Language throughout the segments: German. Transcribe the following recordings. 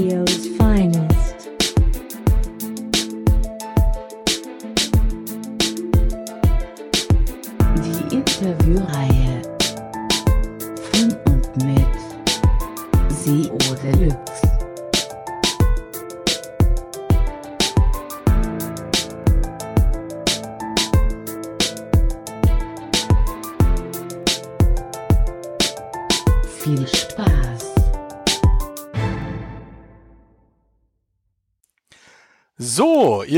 videos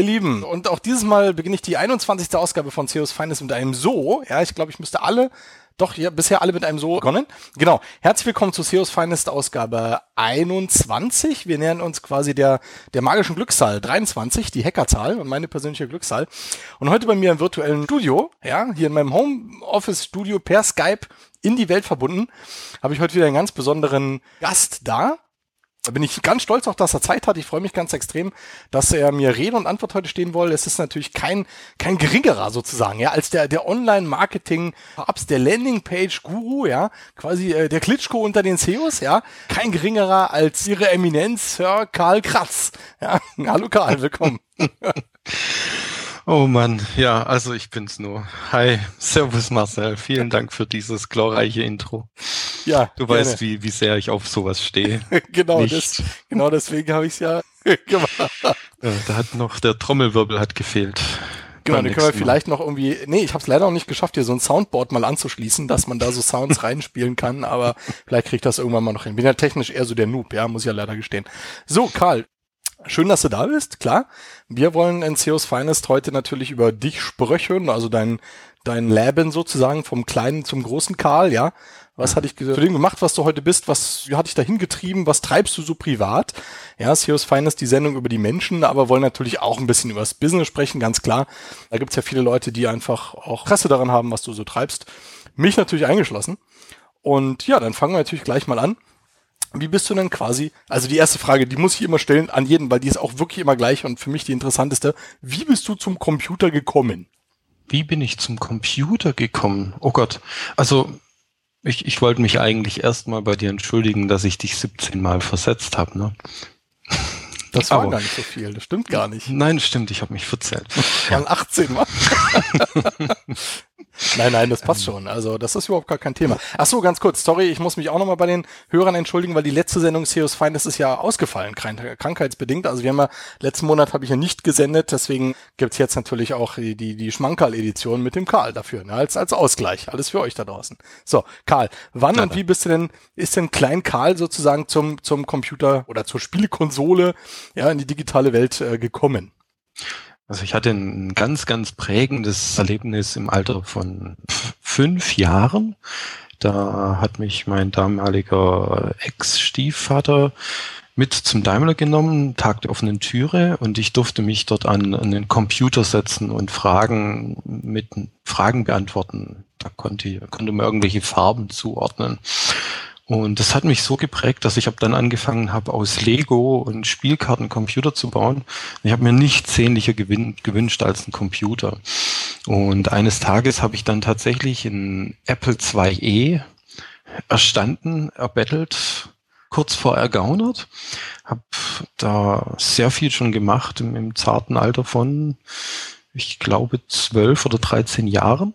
ihr Lieben, und auch dieses Mal beginne ich die 21. Ausgabe von CEOs Finest mit einem So. Ja, ich glaube, ich müsste alle, doch, ja, bisher alle mit einem So begonnen. Genau. Herzlich willkommen zu CEOs Finest Ausgabe 21. Wir nähern uns quasi der, der magischen Glückszahl 23, die Hackerzahl und meine persönliche Glückszahl. Und heute bei mir im virtuellen Studio, ja, hier in meinem Homeoffice Studio per Skype in die Welt verbunden, habe ich heute wieder einen ganz besonderen Gast da. Da bin ich ganz stolz auch, dass er Zeit hat. Ich freue mich ganz extrem, dass er mir Rede und Antwort heute stehen will. Es ist natürlich kein, kein geringerer sozusagen, ja, als der, der Online-Marketing, Apps, der Landingpage-Guru, ja, quasi äh, der Klitschko unter den CEOs, ja. Kein geringerer als ihre Eminenz, Sir Karl Kratz. Ja, hallo Karl, willkommen. Oh Mann, ja, also ich bin's nur. Hi, Servus Marcel, vielen Dank für dieses glorreiche Intro. Ja, Du gerne. weißt, wie, wie sehr ich auf sowas stehe. genau, das, genau deswegen habe ich es ja gemacht. Äh, da hat noch der Trommelwirbel hat gefehlt. Genau, dann können wir vielleicht noch irgendwie, nee, ich habe es leider noch nicht geschafft, hier so ein Soundboard mal anzuschließen, dass man da so Sounds reinspielen kann, aber vielleicht kriege ich das irgendwann mal noch hin. Bin ja technisch eher so der Noob, ja, muss ich ja leider gestehen. So, Karl, schön, dass du da bist, klar. Wir wollen in CEOs Finest heute natürlich über dich sprechen, also dein, dein Leben sozusagen vom kleinen zum großen Karl, ja. Was hat dich zu dem gemacht, was du heute bist? Was hat dich dahin getrieben? Was treibst du so privat? Ja, CEOs Finest, die Sendung über die Menschen, aber wollen natürlich auch ein bisschen über das Business sprechen, ganz klar. Da gibt's ja viele Leute, die einfach auch Interesse daran haben, was du so treibst. Mich natürlich eingeschlossen. Und ja, dann fangen wir natürlich gleich mal an. Wie bist du denn quasi, also die erste Frage, die muss ich immer stellen an jeden, weil die ist auch wirklich immer gleich und für mich die interessanteste. Wie bist du zum Computer gekommen? Wie bin ich zum Computer gekommen? Oh Gott. Also, ich, ich wollte mich eigentlich erstmal bei dir entschuldigen, dass ich dich 17 Mal versetzt habe. Ne? Das war Aber- gar nicht so viel, das stimmt gar nicht. Nein, stimmt, ich habe mich verzählt. Das waren 18 Mal. nein, nein, das passt schon. Also das ist überhaupt gar kein Thema. Ach so, ganz kurz, sorry, ich muss mich auch nochmal bei den Hörern entschuldigen, weil die letzte Sendung CEOs Feind ist ja ausgefallen, krank- krankheitsbedingt. Also wir haben ja, letzten Monat habe ich ja nicht gesendet, deswegen gibt's jetzt natürlich auch die, die, die Schmankerl-Edition mit dem Karl dafür, ne, als, als Ausgleich. Alles für euch da draußen. So, Karl, wann und wie bist du denn, ist denn Klein Karl sozusagen zum, zum Computer oder zur Spielekonsole, ja, in die digitale Welt äh, gekommen? Also ich hatte ein ganz, ganz prägendes Erlebnis im Alter von fünf Jahren. Da hat mich mein damaliger Ex-Stiefvater mit zum Daimler genommen, Tag der offenen Türe, und ich durfte mich dort an, an den Computer setzen und Fragen mit Fragen beantworten. Da konnte, konnte man irgendwelche Farben zuordnen. Und das hat mich so geprägt, dass ich ab dann angefangen habe, aus Lego und Spielkarten Computer zu bauen. Ich habe mir nichts sehnlicher gewünscht als einen Computer. Und eines Tages habe ich dann tatsächlich einen Apple IIe erstanden, erbettelt, kurz vor ergaunert. Habe da sehr viel schon gemacht im, im zarten Alter von, ich glaube, zwölf oder dreizehn Jahren.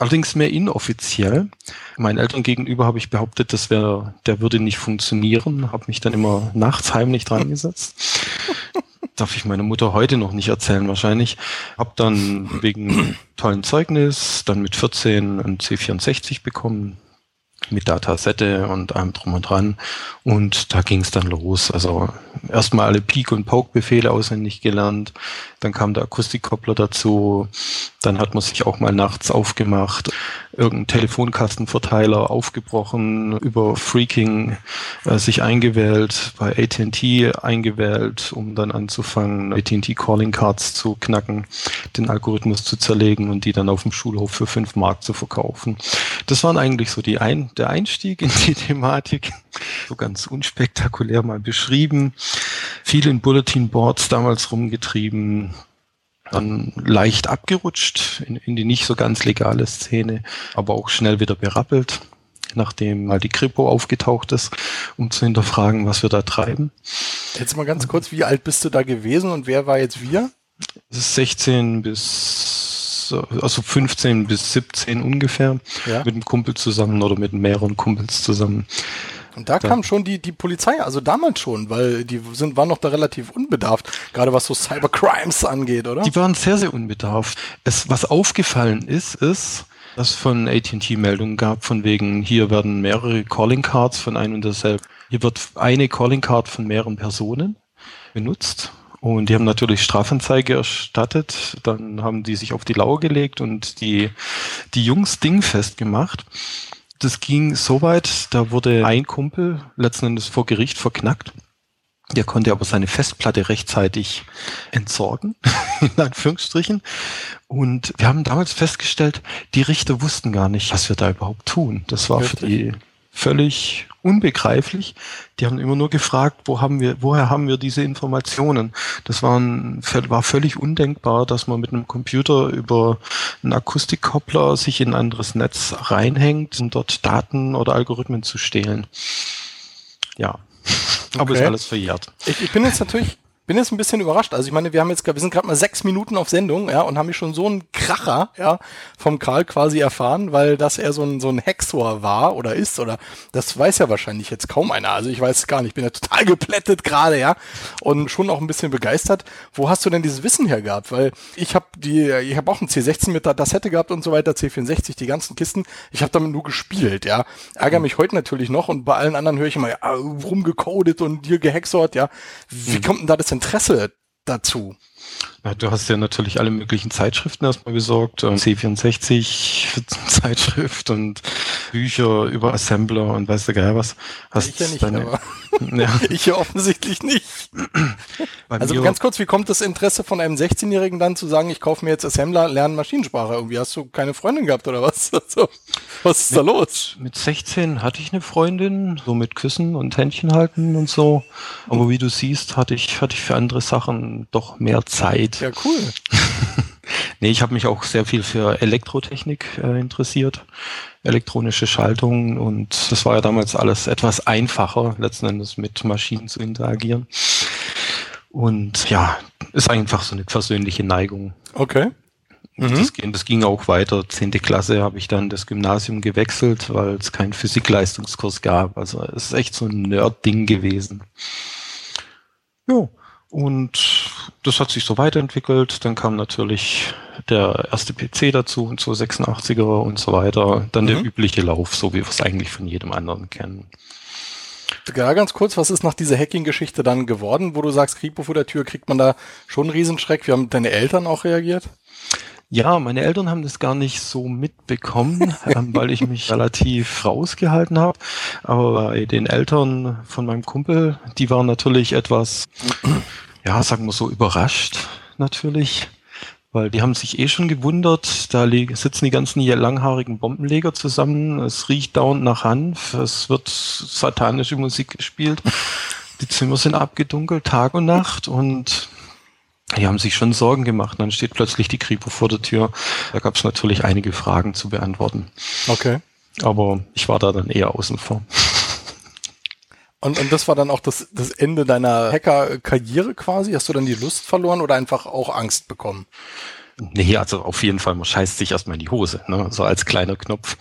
Allerdings mehr inoffiziell. Meinen Eltern gegenüber habe ich behauptet, das wäre, der würde nicht funktionieren, habe mich dann immer nachts heimlich dran gesetzt. Darf ich meiner Mutter heute noch nicht erzählen wahrscheinlich. Hab dann wegen tollen Zeugnis dann mit 14 ein C64 bekommen, mit Datasette und allem drum und dran. Und da ging es dann los. Also erstmal alle Peak- und Poke-Befehle auswendig gelernt. Dann kam der Akustikkoppler dazu. Dann hat man sich auch mal nachts aufgemacht, irgendeinen Telefonkastenverteiler aufgebrochen, über Freaking äh, sich eingewählt, bei AT&T eingewählt, um dann anzufangen, AT&T Calling Cards zu knacken, den Algorithmus zu zerlegen und die dann auf dem Schulhof für fünf Mark zu verkaufen. Das waren eigentlich so die ein, der Einstieg in die Thematik, so ganz unspektakulär mal beschrieben. Viel in Bulletin Boards damals rumgetrieben, dann leicht abgerutscht in, in die nicht so ganz legale Szene, aber auch schnell wieder berappelt, nachdem mal die Kripo aufgetaucht ist, um zu hinterfragen, was wir da treiben. Jetzt mal ganz kurz, wie alt bist du da gewesen und wer war jetzt wir? Es ist 16 bis, also 15 bis 17 ungefähr, Ja. mit einem Kumpel zusammen oder mit mehreren Kumpels zusammen. Und da Da- kam schon die, die Polizei, also damals schon, weil die sind, waren noch da relativ unbedarft, gerade was so Cybercrimes angeht, oder? Die waren sehr, sehr unbedarft. Es, was aufgefallen ist, ist, dass es von AT&T Meldungen gab, von wegen, hier werden mehrere Calling Cards von ein und derselben. Hier wird eine Calling Card von mehreren Personen benutzt. Und die haben natürlich Strafanzeige erstattet. Dann haben die sich auf die Lauer gelegt und die, die Jungs dingfest gemacht. Das ging so weit, da wurde ein Kumpel letzten Endes vor Gericht verknackt. Der konnte aber seine Festplatte rechtzeitig entsorgen, in Anführungsstrichen. Und wir haben damals festgestellt, die Richter wussten gar nicht, was wir da überhaupt tun. Das war für die völlig unbegreiflich. Die haben immer nur gefragt, wo haben wir, woher haben wir diese Informationen? Das waren, war völlig undenkbar, dass man mit einem Computer über einen Akustikkoppler sich in ein anderes Netz reinhängt, um dort Daten oder Algorithmen zu stehlen. Ja. Aber ist Okay. alles verjährt. Ich, ich bin jetzt natürlich, bin jetzt ein bisschen überrascht. Also ich meine, wir haben jetzt, wir sind gerade mal sechs Minuten auf Sendung, ja, und haben hier schon so einen Kracher, ja, vom Karl quasi erfahren, weil das er so ein, so ein Hexor war oder ist, oder das weiß ja wahrscheinlich jetzt kaum einer. Also ich weiß es gar nicht. Ich bin ja total geplättet gerade, ja, und schon auch ein bisschen begeistert. Wo hast du denn dieses Wissen her gehabt? Weil ich habe die, ich habe auch einen C16 mit der Tassette gehabt und so weiter, C64, die ganzen Kisten. Ich habe damit nur gespielt, ja. Ärgere mich heute natürlich noch und bei allen anderen höre ich immer, ja, rumgecodet und hier gehexort, ja. Wie kommt denn da das Interesse dazu? Ja, du hast ja natürlich alle möglichen Zeitschriften erstmal besorgt, ähm, C64 Zeitschrift und Bücher über Assembler und weiß der Geil was. Hast ich ja nicht, deine- ja, ich ja offensichtlich nicht. bei Also ganz kurz, wie kommt das Interesse von einem 16-Jährigen dann zu sagen, ich kaufe mir jetzt Assembler, lerne Maschinensprache? Irgendwie hast du keine Freundin gehabt oder was? Also, was ist da los? Mit 16 hatte ich eine Freundin, so mit Küssen und Händchen halten und so. Aber wie du siehst, hatte ich, hatte ich für andere Sachen doch mehr Zeit. Ja, cool. Nee, ich habe mich auch sehr viel für Elektrotechnik äh, interessiert, elektronische Schaltungen und das war ja damals alles etwas einfacher, letzten Endes mit Maschinen zu interagieren. Und ja, ist einfach so eine persönliche Neigung. Okay. Mhm. Das, ging, das ging auch weiter. Zehnte Klasse habe ich dann das Gymnasium gewechselt, weil es keinen Physikleistungskurs gab. Also es ist echt so ein Nerd-Ding gewesen. Ja, und das hat sich so weiterentwickelt. Dann kam natürlich der erste PC dazu und so 86er und so weiter. Dann der Mhm. übliche Lauf, so wie wir es eigentlich von jedem anderen kennen. Ja, ganz kurz, was ist nach dieser Hacking-Geschichte dann geworden, wo du sagst, Kripo vor der Tür, kriegt man da schon einen Riesenschreck? Wie haben deine Eltern auch reagiert? Ja, meine Eltern haben das gar nicht so mitbekommen, ähm, weil ich mich relativ rausgehalten habe. Aber bei den Eltern von meinem Kumpel, die waren natürlich etwas, ja, sagen wir so, überrascht natürlich. Weil die haben sich eh schon gewundert, da sitzen die ganzen hier langhaarigen Bombenleger zusammen, es riecht dauernd nach Hanf, es wird satanische Musik gespielt, die Zimmer sind abgedunkelt, Tag und Nacht und die haben sich schon Sorgen gemacht. Dann steht plötzlich die Kripo vor der Tür. Da gab es natürlich einige Fragen zu beantworten. Okay. Aber ich war da dann eher außen vor. Und, und das war dann auch das, das Ende deiner Hacker-Karriere quasi? Hast du dann die Lust verloren oder einfach auch Angst bekommen? Nee, also auf jeden Fall, man scheißt sich erstmal in die Hose, ne? so als kleiner Knopf.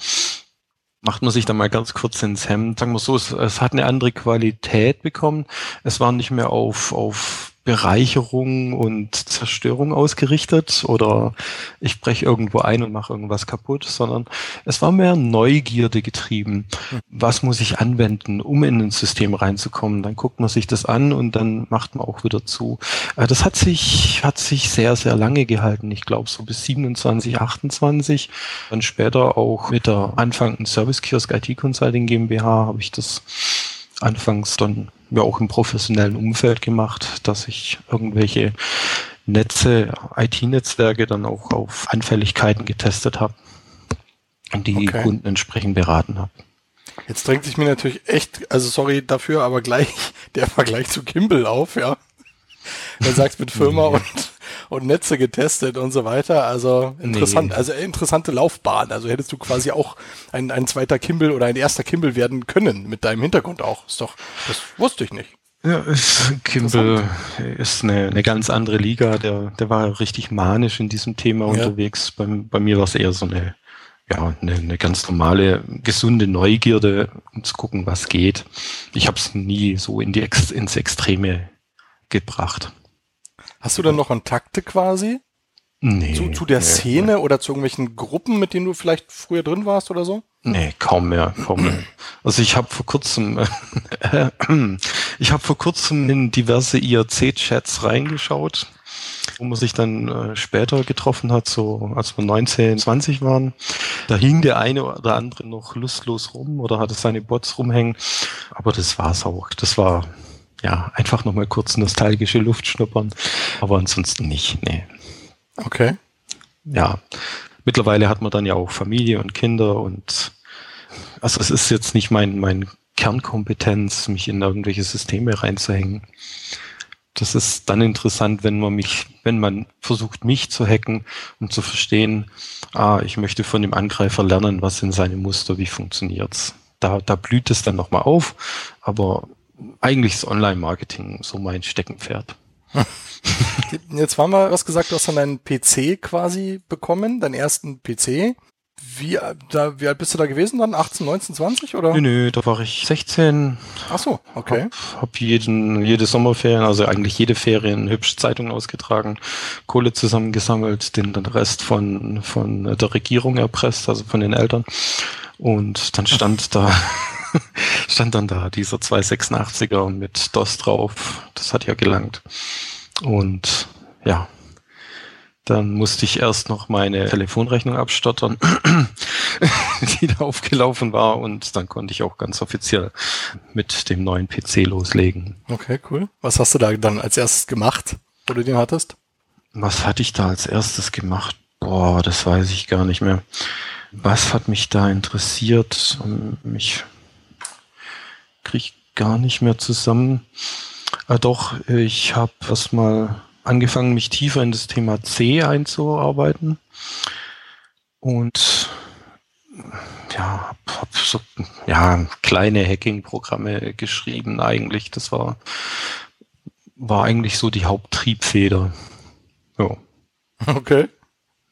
Macht man sich dann mal ganz kurz ins Hemd. Sagen wir so, es, es hat eine andere Qualität bekommen. Es war nicht mehr auf, auf Bereicherung und Zerstörung ausgerichtet oder ich breche irgendwo ein und mache irgendwas kaputt, sondern es war mehr Neugierde getrieben. Was muss ich anwenden, um in ein System reinzukommen? Dann guckt man sich das an und dann macht man auch wieder zu. Äh, Das hat sich, hat sich sehr, sehr lange gehalten. Ich glaube so bis 27, 28. Dann später auch mit der Anfang Service Kiosk IT Consulting GmbH habe ich das anfangs dann ja auch im professionellen Umfeld gemacht, dass ich irgendwelche Netze, IT-Netzwerke dann auch auf Anfälligkeiten getestet habe und die Okay. Kunden entsprechend beraten habe. Jetzt drängt sich mir natürlich echt, also sorry dafür, aber gleich der Vergleich zu Kimball auf, ja. Er sagt mit Firma und, und Netze getestet und so weiter. Also interessant, Nee. also interessante Laufbahn. Also hättest du quasi auch ein, ein zweiter Kimball oder ein erster Kimball werden können mit deinem Hintergrund auch. Ist doch, das wusste ich nicht. Ja, ist, Kimball ist eine, eine ganz andere Liga. Der, der war richtig manisch in diesem Thema Ja. unterwegs. Bei, bei mir war es eher so eine, ja, eine, eine ganz normale, gesunde Neugierde, um zu gucken, was geht. Ich habe es nie so in die ins Extreme gebracht. Hast du dann noch Kontakte quasi Nee, zu, zu der nee, Szene oder zu irgendwelchen Gruppen, mit denen du vielleicht früher drin warst oder so? Nee, kaum mehr, kaum mehr. Also ich habe vor kurzem, äh, ich habe vor kurzem in diverse IRC-Chats reingeschaut, wo man sich dann äh, später getroffen hat, so als wir 19, 20 waren. Da hing der eine oder andere noch lustlos rum oder hatte seine Bots rumhängen. Aber das war's auch. Das war ja einfach nochmal kurz nostalgische Luft schnuppern. Aber ansonsten nicht, nee. Okay. ja, mittlerweile hat man dann ja auch Familie und Kinder und also es ist jetzt nicht mein, mein Kernkompetenz, mich in irgendwelche Systeme reinzuhängen. Das ist dann interessant, wenn man mich, wenn man versucht, mich zu hacken, um zu verstehen, ah, ich möchte von dem Angreifer lernen, was sind seine Muster, wie funktioniert's. Da, da blüht es dann nochmal auf, aber eigentlich ist Online-Marketing so mein Steckenpferd. Jetzt waren wir, was gesagt, du hast dann deinen PC quasi bekommen, deinen ersten PC. Wie, da, wie alt bist du da gewesen dann? 18, 19, 20 oder? Nö, nö, da war ich 16, Ach so, okay. Hab, hab jeden, jede Sommerferien, also eigentlich jede Ferien hübsch Zeitung ausgetragen, Kohle zusammengesammelt, den, den Rest von, von der Regierung erpresst, also von den Eltern. Und dann stand da, stand dann da dieser 286er mit DOS drauf. Das hat ja gelangt. Und ja, dann musste ich erst noch meine Telefonrechnung abstottern, die da aufgelaufen war. Und dann konnte ich auch ganz offiziell mit dem neuen PC loslegen. Okay, cool. Was hast du da dann als erstes gemacht, wo du den hattest? Was hatte ich da als erstes gemacht? Boah, das weiß ich gar nicht mehr. Was hat mich da interessiert? Ähm, Ich krieg gar nicht mehr zusammen. Ah, doch, ich habe erstmal angefangen, mich tiefer in das Thema C einzuarbeiten. Und ja, hab so ja, kleine Hacking-Programme geschrieben eigentlich. Das war, war eigentlich so die Haupttriebfeder. Ja. Okay.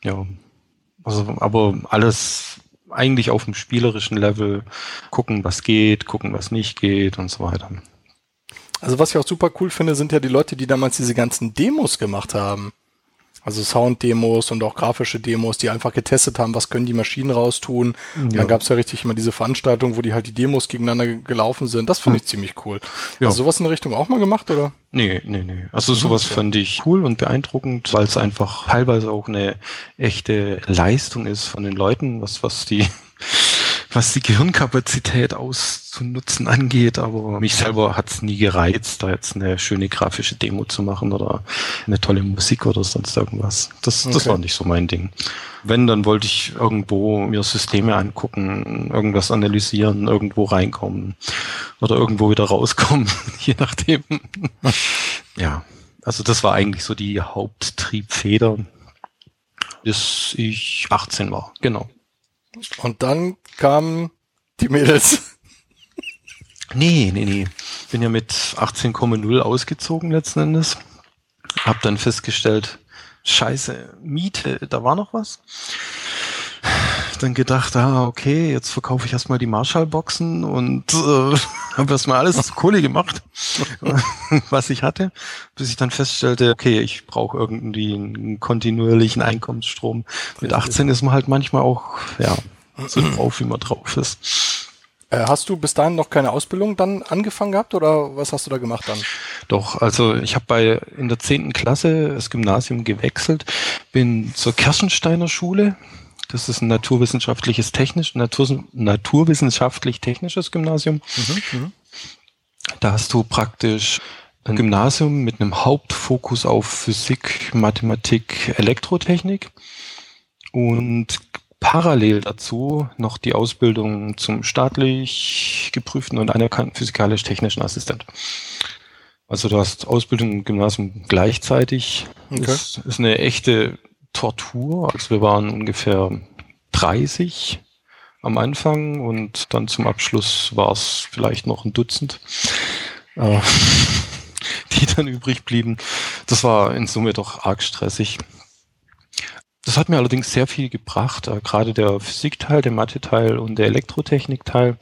Ja. Also, aber alles eigentlich auf dem spielerischen Level gucken, was geht, gucken, was nicht geht und so weiter. Also was ich auch super cool finde, sind ja die Leute, die damals diese ganzen Demos gemacht haben. Also Sound-Demos und auch grafische Demos, die einfach getestet haben, was können die Maschinen raustun. Ja. Dann gab es ja richtig immer diese Veranstaltung, wo die halt die Demos gegeneinander gelaufen sind. Das finde ich ziemlich cool. Ja. Hast du sowas in der Richtung auch mal gemacht, oder? Nee, nee, nee. Also sowas fand ich cool und beeindruckend, weil es einfach teilweise auch eine echte Leistung ist von den Leuten, was, was die, was die Gehirnkapazität auszunutzen angeht. Aber mich selber hat es nie gereizt, da jetzt eine schöne grafische Demo zu machen oder eine tolle Musik oder sonst irgendwas. Das, das Okay. war nicht so mein Ding. Wenn, dann wollte ich irgendwo mir Systeme angucken, irgendwas analysieren, irgendwo reinkommen oder irgendwo wieder rauskommen, je nachdem. ja, also das war eigentlich so die Haupttriebfeder, bis ich 18 war. Genau. Und dann kamen die Mädels. Nee, nee, nee. Bin ja mit 18,0 ausgezogen letzten Endes. Hab dann festgestellt, scheiße, Miete, da war noch was. Dann gedacht, ah, okay, jetzt verkaufe ich erstmal die Marshall-Boxen und äh, habe erstmal alles zu Kohle gemacht, was ich hatte, bis ich dann feststellte, okay, ich brauche irgendwie einen kontinuierlichen Einkommensstrom. Mit 18 ist man halt manchmal auch, ja, so drauf, wie man drauf ist. Äh, hast du bis dahin noch keine Ausbildung dann angefangen gehabt oder was hast du da gemacht dann? Doch, also ich habe bei in der zehnten Klasse das Gymnasium gewechselt, bin zur Kerschensteiner Schule. Das ist ein naturwissenschaftliches technisch, Natur, naturwissenschaftlich-technisches Gymnasium. Da hast du praktisch ein Gymnasium mit einem Hauptfokus auf Physik, Mathematik, Elektrotechnik und parallel dazu noch die Ausbildung zum staatlich geprüften und anerkannten physikalisch-technischen Assistent. Also du hast Ausbildung im Gymnasium gleichzeitig. Okay. Das ist eine echte Tortur. Also wir waren ungefähr 30 am Anfang und dann zum Abschluss war es vielleicht noch ein Dutzend. äh, die dann übrig blieben. Das war in Summe doch arg stressig. Das hat mir allerdings sehr viel gebracht, äh, gerade der Physikteil, der Mathe-Teil und der Elektrotechnik-Teil,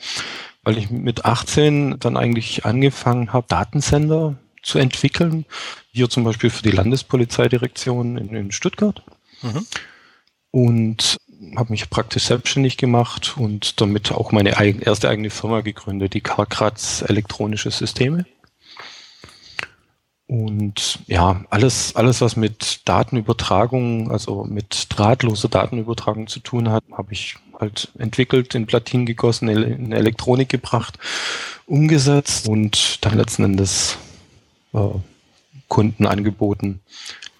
weil ich mit 18 dann eigentlich angefangen habe, Datensender zu entwickeln, hier zum Beispiel für die Landespolizeidirektion in, in Stuttgart. Mhm. Und habe mich praktisch selbstständig gemacht und damit auch meine erste eigene Firma gegründet, die Karkratz Elektronische Systeme. Und ja, alles, alles, was mit Datenübertragung, also mit drahtloser Datenübertragung zu tun hat, habe ich halt entwickelt, in Platinen gegossen, in Elektronik gebracht, umgesetzt und dann letzten Endes äh, Kunden angeboten,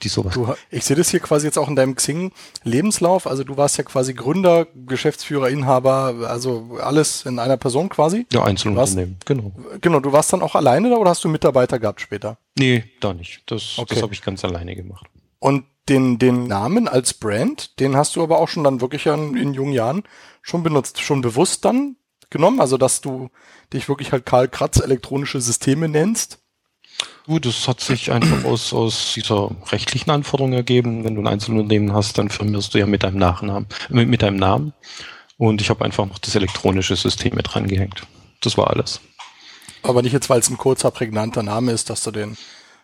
die sowas. Du, ich sehe das hier quasi jetzt auch in deinem Xing-Lebenslauf. Also du warst ja quasi Gründer, Geschäftsführer, Inhaber, also alles in einer Person quasi. Ja, Einzelunternehmen, genau. Genau, du warst dann auch alleine da oder hast du Mitarbeiter gehabt später? Nee, da nicht. Das, okay. das habe ich ganz alleine gemacht. Und den, den Namen als Brand, den hast du aber auch schon dann wirklich in, in jungen Jahren schon benutzt, schon bewusst dann genommen, also dass du dich wirklich halt Karl Kratz elektronische Systeme nennst. Gut, das hat sich einfach aus, aus dieser rechtlichen Anforderung ergeben. Wenn du ein Einzelunternehmen hast, dann firmierst du ja mit deinem Nachnamen, mit, mit deinem Namen. Und ich habe einfach noch das elektronische System mit rangehängt. Das war alles. Aber nicht jetzt, weil es ein kurzer, prägnanter Name ist, dass du den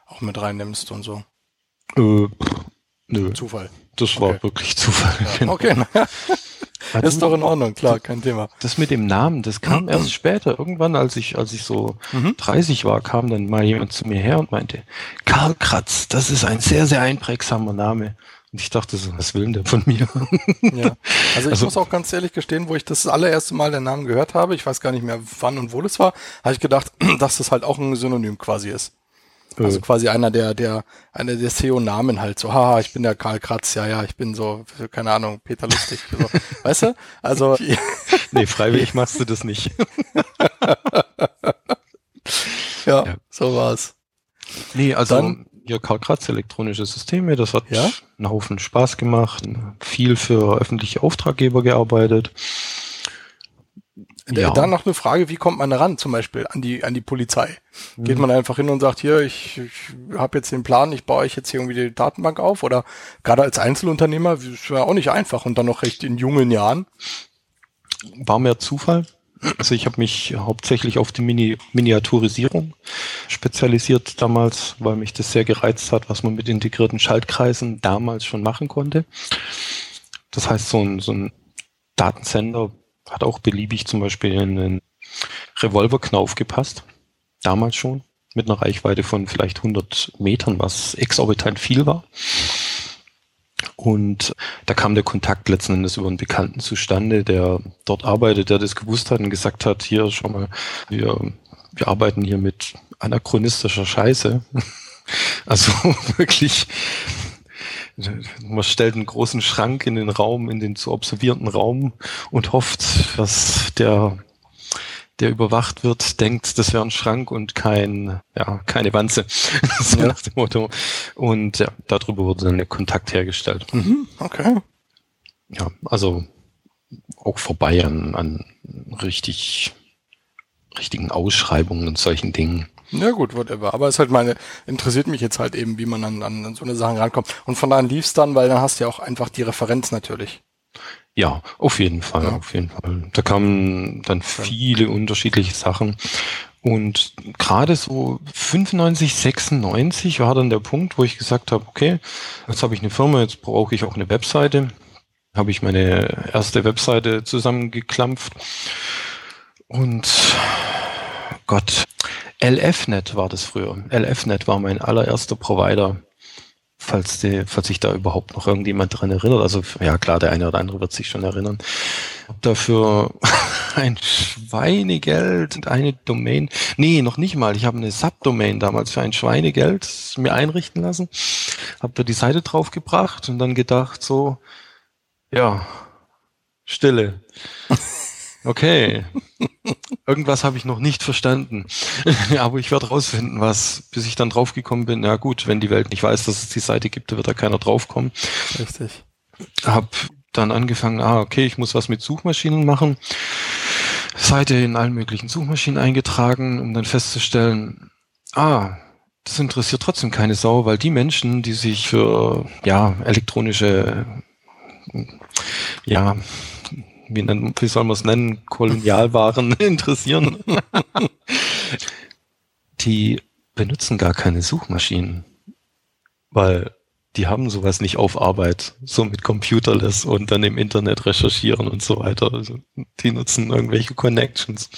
auch mit reinnimmst und so. Äh, nö. Zufall. Das war okay. wirklich Zufall. Ja, genau. Okay, Das ist doch in Ordnung, klar, kein Thema. Das mit dem Namen, das kam erst später. Irgendwann, als ich, als ich so mhm. 30 war, kam dann mal jemand zu mir her und meinte, Karl Kratz, das ist ein sehr, sehr einprägsamer Name. Und ich dachte so, was will denn der von mir? Ja, also ich also, muss auch ganz ehrlich gestehen, wo ich das, das allererste Mal den Namen gehört habe, ich weiß gar nicht mehr wann und wo das war, habe ich gedacht, dass das halt auch ein Synonym quasi ist. Also äh. quasi einer der, der, einer der SEO-Namen halt so, haha, ich bin der Karl Kratz, ja, ja, ich bin so, keine Ahnung, Peter Lustig, so. weißt du? Also. nee, freiwillig machst du das nicht. ja, ja, so war's. Nee, also Dann, ja, Karl Kratz, elektronische Systeme, das hat ja? einen Haufen Spaß gemacht, viel für öffentliche Auftraggeber gearbeitet. Ja. Dann noch eine Frage, wie kommt man ran, zum Beispiel an die, an die Polizei? Geht mhm. man einfach hin und sagt, hier, ich, ich habe jetzt den Plan, ich baue euch jetzt hier irgendwie die Datenbank auf? Oder gerade als Einzelunternehmer, ist ja auch nicht einfach und dann noch recht in jungen Jahren. War mehr Zufall. Also ich habe mich hauptsächlich auf die Mini Miniaturisierung spezialisiert damals, weil mich das sehr gereizt hat, was man mit integrierten Schaltkreisen damals schon machen konnte. Das heißt, so ein, so ein Datensender hat auch beliebig zum Beispiel in einen Revolverknauf gepasst. Damals schon. Mit einer Reichweite von vielleicht 100 Metern, was exorbitant viel war. Und da kam der Kontakt letzten Endes über einen Bekannten zustande, der dort arbeitet, der das gewusst hat und gesagt hat, hier, schau mal, wir, wir arbeiten hier mit anachronistischer Scheiße. Also wirklich man stellt einen großen Schrank in den Raum, in den zu observierenden Raum und hofft, dass der der überwacht wird, denkt, das wäre ein Schrank und kein, ja, keine Wanze. so ja. nach dem Motto. Und ja, darüber wurde dann der Kontakt hergestellt. Mhm, okay. Ja, also auch vorbei an, an richtig, richtigen Ausschreibungen und solchen Dingen. Ja gut, whatever. Aber es halt meine, interessiert mich jetzt halt eben, wie man an, an so eine Sachen rankommt. Und von daher lief's dann, weil dann hast du ja auch einfach die Referenz natürlich. Ja, auf jeden Fall, ja. auf jeden Fall. Da kamen dann viele unterschiedliche Sachen. Und gerade so 95, 96 war dann der Punkt, wo ich gesagt habe, okay, jetzt habe ich eine Firma, jetzt brauche ich auch eine Webseite. Habe ich meine erste Webseite zusammengeklampft. Und Gott, LFNet war das früher. LFNet war mein allererster Provider, falls, die, falls sich da überhaupt noch irgendjemand dran erinnert. Also ja klar, der eine oder andere wird sich schon erinnern. Hab dafür ein Schweinegeld und eine Domain. Nee, noch nicht mal. Ich habe eine Subdomain damals für ein Schweinegeld mir einrichten lassen. Hab da die Seite draufgebracht und dann gedacht so, ja, Stille. Okay. Irgendwas habe ich noch nicht verstanden. Aber ich werde rausfinden, was, bis ich dann draufgekommen bin. Ja gut, wenn die Welt nicht weiß, dass es die Seite gibt, wird da keiner draufkommen. Richtig. Hab dann angefangen, ah, okay, ich muss was mit Suchmaschinen machen. Seite in allen möglichen Suchmaschinen eingetragen, um dann festzustellen, ah, das interessiert trotzdem keine Sau, weil die Menschen, die sich für ja elektronische ja wie, nennen, wie soll man es nennen, Kolonialwaren interessieren, die benutzen gar keine Suchmaschinen, weil die haben sowas nicht auf Arbeit, so mit Computerless und dann im Internet recherchieren und so weiter. Also die nutzen irgendwelche Connections.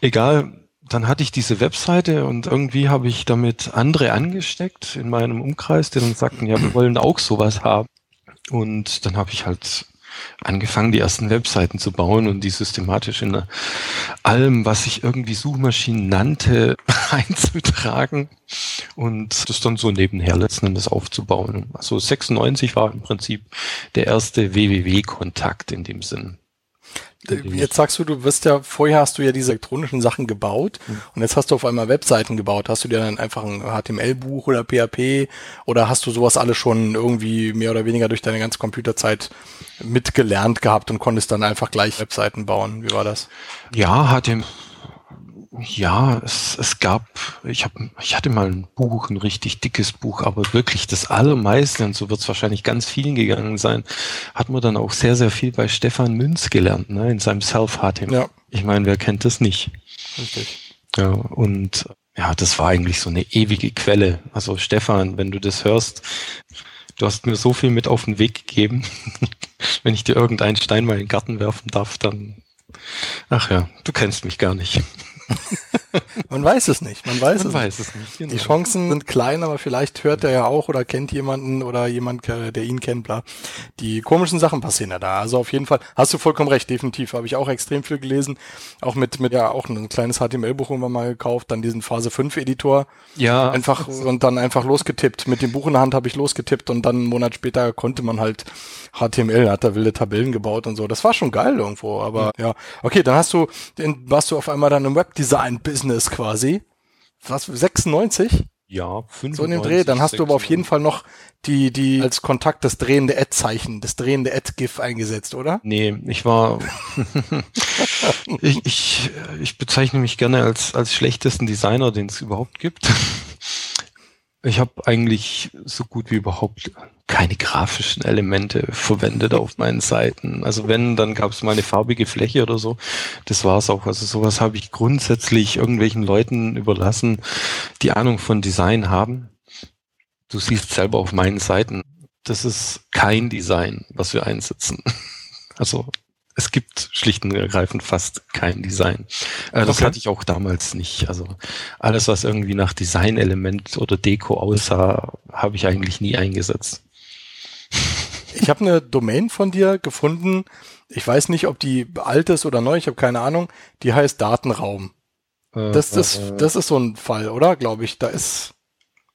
Egal, dann hatte ich diese Webseite und irgendwie habe ich damit andere angesteckt in meinem Umkreis, die dann sagten, ja, wir wollen auch sowas haben. Und dann habe ich halt angefangen, die ersten Webseiten zu bauen und die systematisch in allem, was sich irgendwie Suchmaschinen nannte, einzutragen und das dann so nebenher letzten Endes aufzubauen. Also 96 war im Prinzip der erste www-Kontakt in dem Sinn. Jetzt sagst du, du wirst ja, vorher hast du ja diese elektronischen Sachen gebaut mhm. und jetzt hast du auf einmal Webseiten gebaut. Hast du dir dann einfach ein HTML-Buch oder PHP oder hast du sowas alles schon irgendwie mehr oder weniger durch deine ganze Computerzeit mitgelernt gehabt und konntest dann einfach gleich Webseiten bauen? Wie war das? Ja, HTML, ja, es, es gab, ich hab, ich hatte mal ein Buch, ein richtig dickes Buch, aber wirklich das allermeiste, und so wird es wahrscheinlich ganz vielen gegangen sein, hat man dann auch sehr, sehr viel bei Stefan Münz gelernt, ne, in seinem Self-HTML. Ja. Ich meine, wer kennt das nicht? Richtig. Ja, und ja, das war eigentlich so eine ewige Quelle. Also Stefan, wenn du das hörst, du hast mir so viel mit auf den Weg gegeben. wenn ich dir irgendeinen Stein mal in den Garten werfen darf, dann, ach ja, du kennst mich gar nicht. Man weiß es nicht. Man weiß, man es, weiß nicht. es nicht. Genau. Die Chancen sind klein, aber vielleicht hört er ja auch oder kennt jemanden oder jemand, äh, der ihn kennt. Bla. Die komischen Sachen passieren ja da. Also auf jeden Fall hast du vollkommen recht. Definitiv habe ich auch extrem viel gelesen. Auch mit mit ja auch ein kleines HTML-Buch haben wir mal gekauft. Dann diesen Phase 5 Editor. Ja. Einfach und dann einfach losgetippt. Mit dem Buch in der Hand habe ich losgetippt und dann einen Monat später konnte man halt HTML, hat da wilde Tabellen gebaut und so. Das war schon geil irgendwo. Aber ja, okay, dann hast du, warst du auf einmal dann im Webdesign-Business quasi. Was, 96? Ja, 95, So in dem Dreh, dann hast 96. du aber auf jeden Fall noch die, die als Kontakt das drehende Ad-Zeichen, das drehende Ad-GIF eingesetzt, oder? Nee, ich war, ich, ich, ich bezeichne mich gerne als, als schlechtesten Designer, den es überhaupt gibt. Ich habe eigentlich so gut wie überhaupt keine grafischen Elemente verwendet auf meinen Seiten. Also wenn, dann gab es mal eine farbige Fläche oder so. Das war's auch. Also sowas habe ich grundsätzlich irgendwelchen Leuten überlassen, die Ahnung von Design haben. Du siehst selber auf meinen Seiten, das ist kein Design, was wir einsetzen. Also es gibt schlicht und ergreifend fast kein Design. Äh, das okay. hatte ich auch damals nicht. Also alles, was irgendwie nach Designelement oder Deko aussah, habe ich eigentlich nie eingesetzt. Ich habe eine Domain von dir gefunden. Ich weiß nicht, ob die alt ist oder neu. Ich habe keine Ahnung. Die heißt Datenraum. Äh, das, das, äh, das ist so ein Fall, oder? Glaube ich. Da ist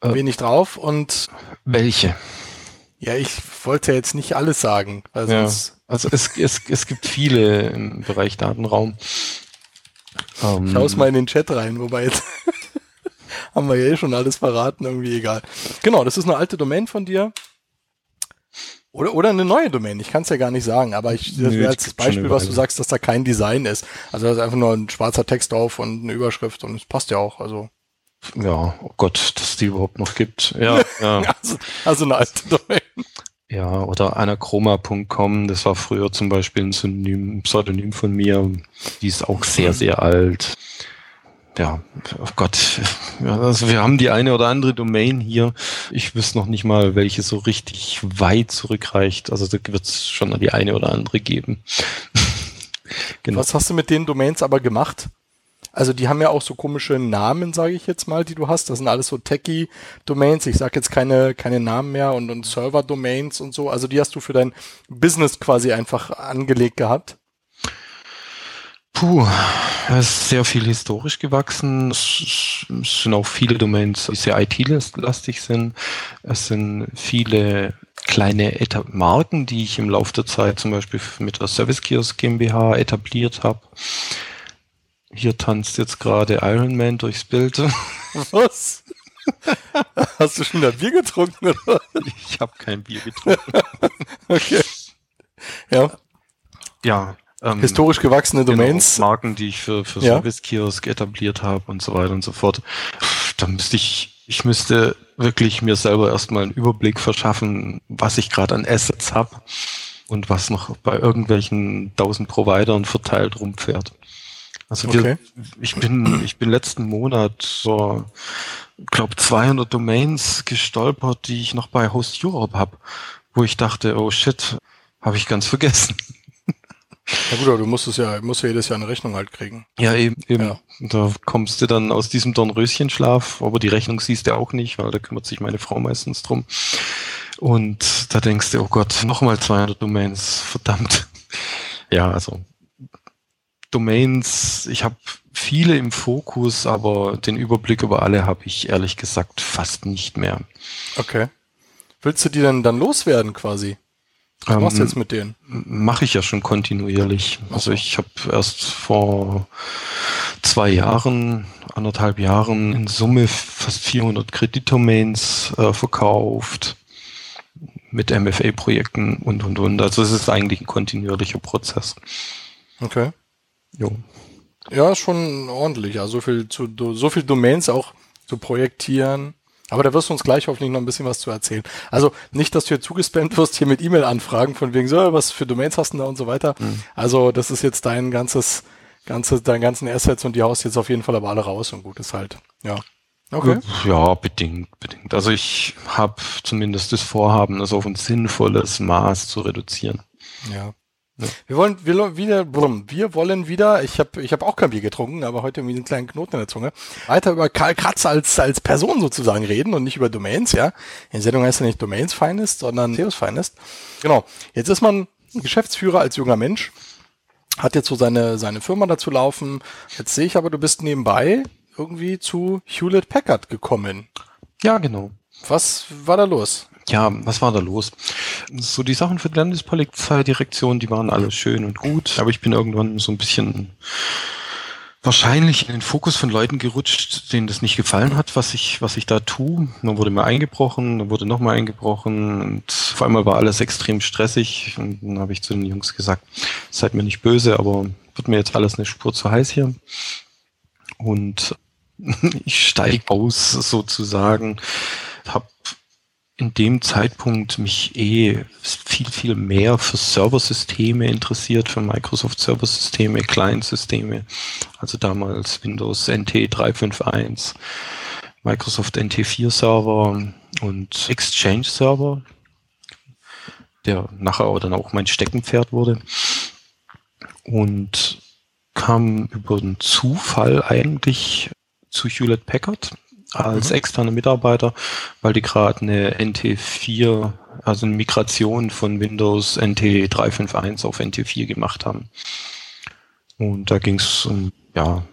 äh, wenig drauf und. Welche? Ja, ich wollte jetzt nicht alles sagen. Ja. also es, es, es gibt viele im Bereich Datenraum. Ähm, Schau's mal in den Chat rein, wobei jetzt haben wir ja eh schon alles verraten, irgendwie egal. Genau, das ist eine alte Domain von dir. Oder, oder eine neue Domain, ich kann es ja gar nicht sagen, aber ich, das wäre als Beispiel, was du sagst, dass da kein Design ist. Also da ist einfach nur ein schwarzer Text drauf und eine Überschrift und es passt ja auch. Also. Ja, oh Gott, dass die überhaupt noch gibt. Ja, ja. also, also eine alte Domain. Ja, oder anachroma.com, das war früher zum Beispiel ein Synonym, Pseudonym von mir, die ist auch sehr, sehr alt. Ja, oh Gott, also wir haben die eine oder andere Domain hier. Ich wüsste noch nicht mal, welche so richtig weit zurückreicht. Also da wird es schon die eine oder andere geben. genau. Was hast du mit den Domains aber gemacht? Also die haben ja auch so komische Namen, sage ich jetzt mal, die du hast. Das sind alles so Techie-Domains. Ich sage jetzt keine, keine Namen mehr und, und Server-Domains und so. Also die hast du für dein Business quasi einfach angelegt gehabt. Puh, es ist sehr viel historisch gewachsen. Es sind auch viele Domains, die sehr IT-lastig sind. Es sind viele kleine Eta Marken, die ich im Laufe der Zeit zum Beispiel mit der Service Kiosk GmbH etabliert habe. Hier tanzt jetzt gerade Iron Man durchs Bild. Was? Hast du schon ein Bier getrunken? Oder? Ich habe kein Bier getrunken. okay. Ja. Ja. Ähm, Historisch gewachsene genau, Domains. Genau, Marken, die ich für, für ja. Service Kiosk etabliert habe und so weiter und so fort. da müsste ich, ich müsste wirklich mir selber erstmal einen Überblick verschaffen, was ich gerade an Assets habe und was noch bei irgendwelchen tausend Providern verteilt rumfährt. Also wir, Okay. ich bin, ich bin letzten Monat so, glaube 200 Domains gestolpert, die ich noch bei Host Europe habe, wo ich dachte, oh shit, habe ich ganz vergessen. Ja gut, aber du musst es ja, musst ja jedes Jahr eine Rechnung halt kriegen. Ja, eben, eben. Ja. Da kommst du dann aus diesem Dornröschenschlaf, aber die Rechnung siehst du auch nicht, weil da kümmert sich meine Frau meistens drum. Und da denkst du, oh Gott, nochmal 200 Domains, verdammt. Ja, also Domains, ich habe viele im Fokus, aber den Überblick über alle habe ich ehrlich gesagt fast nicht mehr. Okay. Willst du die denn dann loswerden quasi? Was machst du Ähm, jetzt mit denen? Mache ich ja schon kontinuierlich. Also ich habe erst vor zwei Jahren, anderthalb Jahren in Summe fast 400 Kreditdomains äh, verkauft mit MFA-Projekten und, und, und. Also es ist eigentlich ein kontinuierlicher Prozess. Okay. Jo. Ja, schon ordentlich. Ja, so viel zu, so viel Domains auch zu projektieren. Aber da wirst du uns gleich hoffentlich noch ein bisschen was zu erzählen. Also nicht, dass du hier zugespammt wirst hier mit E-Mail-Anfragen von wegen so, was für Domains hast du da und so weiter. Also das ist jetzt dein ganzes, ganze, dein ganzen Assets und die haust jetzt auf jeden Fall aber alle raus und gut ist halt. Ja. Okay. Ja, bedingt, bedingt. Also ich habe zumindest das Vorhaben, das auf ein sinnvolles Maß zu reduzieren. Ja. Ja. Wir wollen wir wieder, wir wollen wieder, ich habe ich hab auch kein Bier getrunken, aber heute irgendwie einen kleinen Knoten in der Zunge, weiter über Karl Kratz als, als Person sozusagen reden und nicht über Domains, ja. Die Sendung heißt ja nicht Domains Finest, sondern Theos Finest. Genau. Jetzt ist man Geschäftsführer als junger Mensch, hat jetzt so seine, seine Firma dazu laufen. Jetzt sehe ich aber, du bist nebenbei irgendwie zu Hewlett Packard gekommen. Ja, genau. Was war da los? Ja, was war da los? So die Sachen für die Landespolizeidirektion, die waren alle schön und gut, aber ich bin irgendwann so ein bisschen wahrscheinlich in den Fokus von Leuten gerutscht, denen das nicht gefallen hat, was ich, was ich da tue. Dann wurde mir eingebrochen, dann wurde nochmal eingebrochen und auf einmal war alles extrem stressig. Und dann habe ich zu den Jungs gesagt, seid mir nicht böse, aber wird mir jetzt alles eine Spur zu heiß hier. Und ich steige aus sozusagen, habe in dem Zeitpunkt mich eh viel, viel mehr für Serversysteme interessiert, für Microsoft Serversysteme, Client-Systeme. Also damals Windows NT 351, Microsoft NT4 Server und Exchange Server, der nachher dann auch mein Steckenpferd wurde. Und kam über den Zufall eigentlich zu Hewlett Packard als Mhm. externer Mitarbeiter, weil die gerade eine NT4, also eine Migration von Windows NT 351 auf NT4 gemacht haben. Und da ging es um, ja,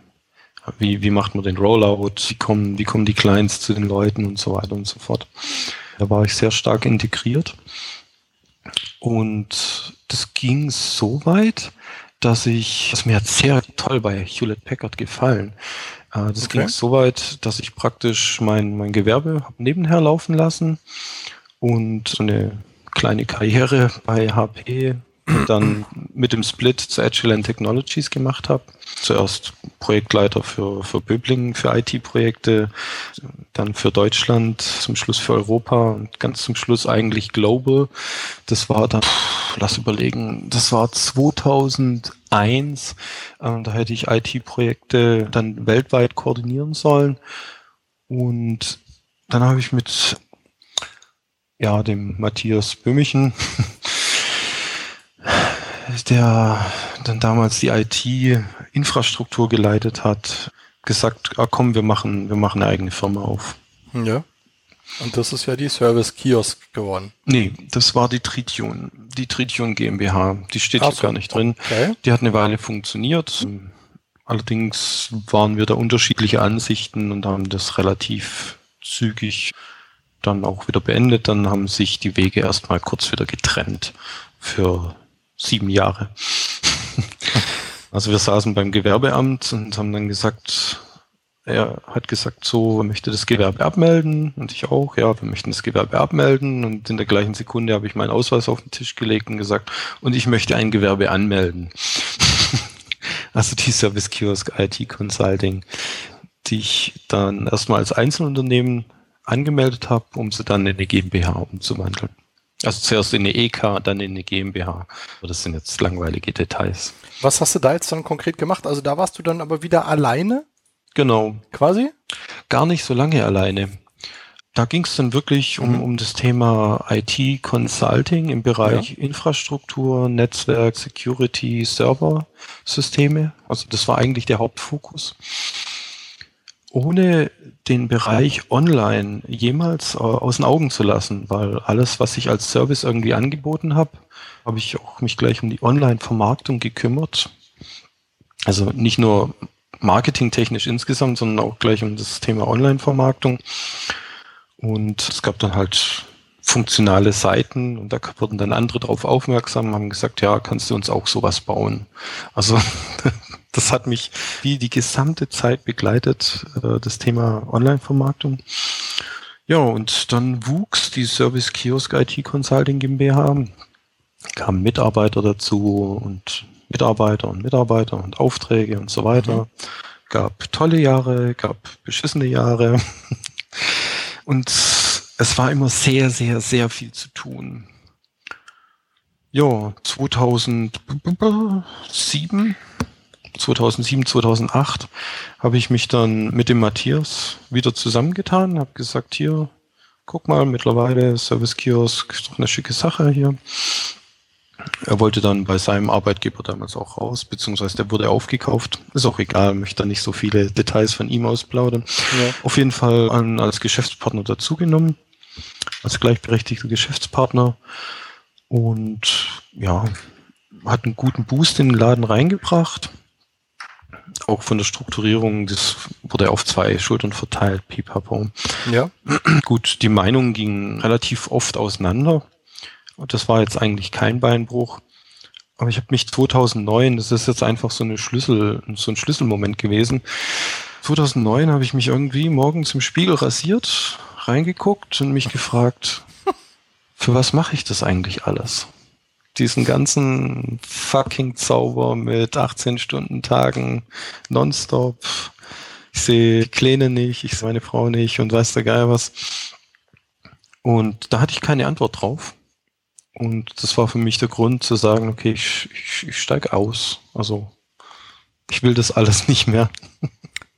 wie, wie macht man den Rollout, wie kommen, wie kommen die Clients zu den Leuten und so weiter und so fort. Da war ich sehr stark integriert. Und das ging so weit, dass ich, das mir hat sehr toll bei Hewlett Packard gefallen. Äh, Das Okay. ging so weit, dass ich praktisch mein, mein Gewerbe hab nebenher laufen lassen und so eine kleine Karriere bei HP dann mit dem Split zu Agilent Technologies gemacht habe. Zuerst Projektleiter für, für Böblingen, für IT-Projekte, dann für Deutschland, zum Schluss für Europa und ganz zum Schluss eigentlich Global. Das war dann, lass überlegen, das war 2001. Ähm, da hätte ich IT-Projekte dann weltweit koordinieren sollen. Und dann habe ich mit ja, dem Matthias Böhmichen, der dann damals die IT-Infrastruktur geleitet hat, gesagt, ah, komm, wir machen, wir machen eine eigene Firma auf. Ja. Und das ist ja die Service Kiosk geworden. Nee, das war die Tritium, die Tritium GmbH. Die steht so. gar nicht drin. Okay. Die hat eine Weile funktioniert. Allerdings waren wir da unterschiedliche Ansichten und haben das relativ zügig dann auch wieder beendet. Dann haben sich die Wege erstmal kurz wieder getrennt für sieben Jahre. Also wir saßen beim Gewerbeamt und haben dann gesagt, er hat gesagt, so, er möchte das Gewerbe abmelden und ich auch, ja, wir möchten das Gewerbe abmelden und in der gleichen Sekunde habe ich meinen Ausweis auf den Tisch gelegt und gesagt, und ich möchte ein Gewerbe anmelden. also die Service Kiosk IT Consulting. die ich dann erstmal als Einzelunternehmen angemeldet habe, um sie dann in eine GmbH umzuwandeln. Also zuerst in eine EK, dann in eine GmbH. Das sind jetzt langweilige Details. Was hast du da jetzt dann konkret gemacht? Also da warst du dann aber wieder alleine Genau, quasi? gar nicht so lange alleine. Da ging es dann wirklich um, Mhm. um das Thema IT-Consulting im Bereich Infrastruktur, Netzwerk, Security, Server-Systeme. Also das war eigentlich der Hauptfokus. Ohne den Bereich Online jemals äh, aus den Augen zu lassen, weil alles, was ich als Service irgendwie angeboten habe, habe ich auch mich gleich um die Online-Vermarktung gekümmert. Also nicht nur marketingtechnisch insgesamt, sondern auch gleich um das Thema Online-Vermarktung. Und es gab dann halt funktionale Seiten und da wurden dann andere drauf aufmerksam, haben gesagt, ja, kannst du uns auch sowas bauen. Also das hat mich wie die gesamte Zeit begleitet, äh, das Thema Online-Vermarktung. Ja, und dann wuchs die Service Kiosk IT Consulting GmbH, kamen Mitarbeiter dazu und Mitarbeiter und Mitarbeiter und Aufträge und so weiter. Gab tolle Jahre, gab beschissene Jahre. Und es war immer sehr, sehr, sehr viel zu tun. Ja, 2007, 2007, 2008 habe ich mich dann mit dem Matthias wieder zusammengetan, habe gesagt, hier, guck mal, mittlerweile Service Kiosk, ist doch eine schicke Sache hier. Er wollte dann bei seinem Arbeitgeber damals auch raus, beziehungsweise der wurde aufgekauft. Ist auch egal, möchte da nicht so viele Details von ihm ausplaudern. Ja. Auf jeden Fall an, als Geschäftspartner dazugenommen, als gleichberechtigter Geschäftspartner und ja, hat einen guten Boost in den Laden reingebracht. Auch von der Strukturierung, das wurde auf zwei Schultern verteilt, pipapo. Ja. Gut, die Meinungen gingen relativ oft auseinander. Und das war jetzt eigentlich kein Beinbruch. Aber ich habe mich 2009, das ist jetzt einfach so eine Schlüssel, so ein Schlüsselmoment gewesen. 2009 habe ich mich irgendwie morgens im Spiegel rasiert, reingeguckt und mich gefragt, für was mache ich das eigentlich alles? Diesen ganzen fucking Zauber mit 18 Stunden Tagen nonstop. Ich sehe die Kleine nicht, ich sehe meine Frau nicht und weiß der Geil was. Und da hatte ich keine Antwort drauf. Und das war für mich der Grund zu sagen, okay, ich, ich, ich steige aus. Also ich will das alles nicht mehr.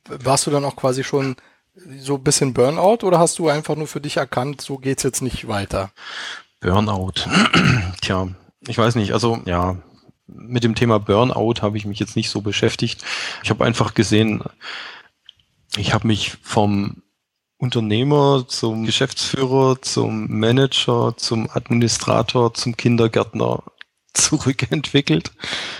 Warst du dann auch quasi schon so ein bisschen Burnout oder hast du einfach nur für dich erkannt, so geht's jetzt nicht weiter? Burnout. Tja, ich weiß nicht. Also ja, mit dem Thema Burnout habe ich mich jetzt nicht so beschäftigt. Ich habe einfach gesehen, ich habe mich vom Unternehmer zum Geschäftsführer, zum Manager, zum Administrator, zum Kindergärtner zurückentwickelt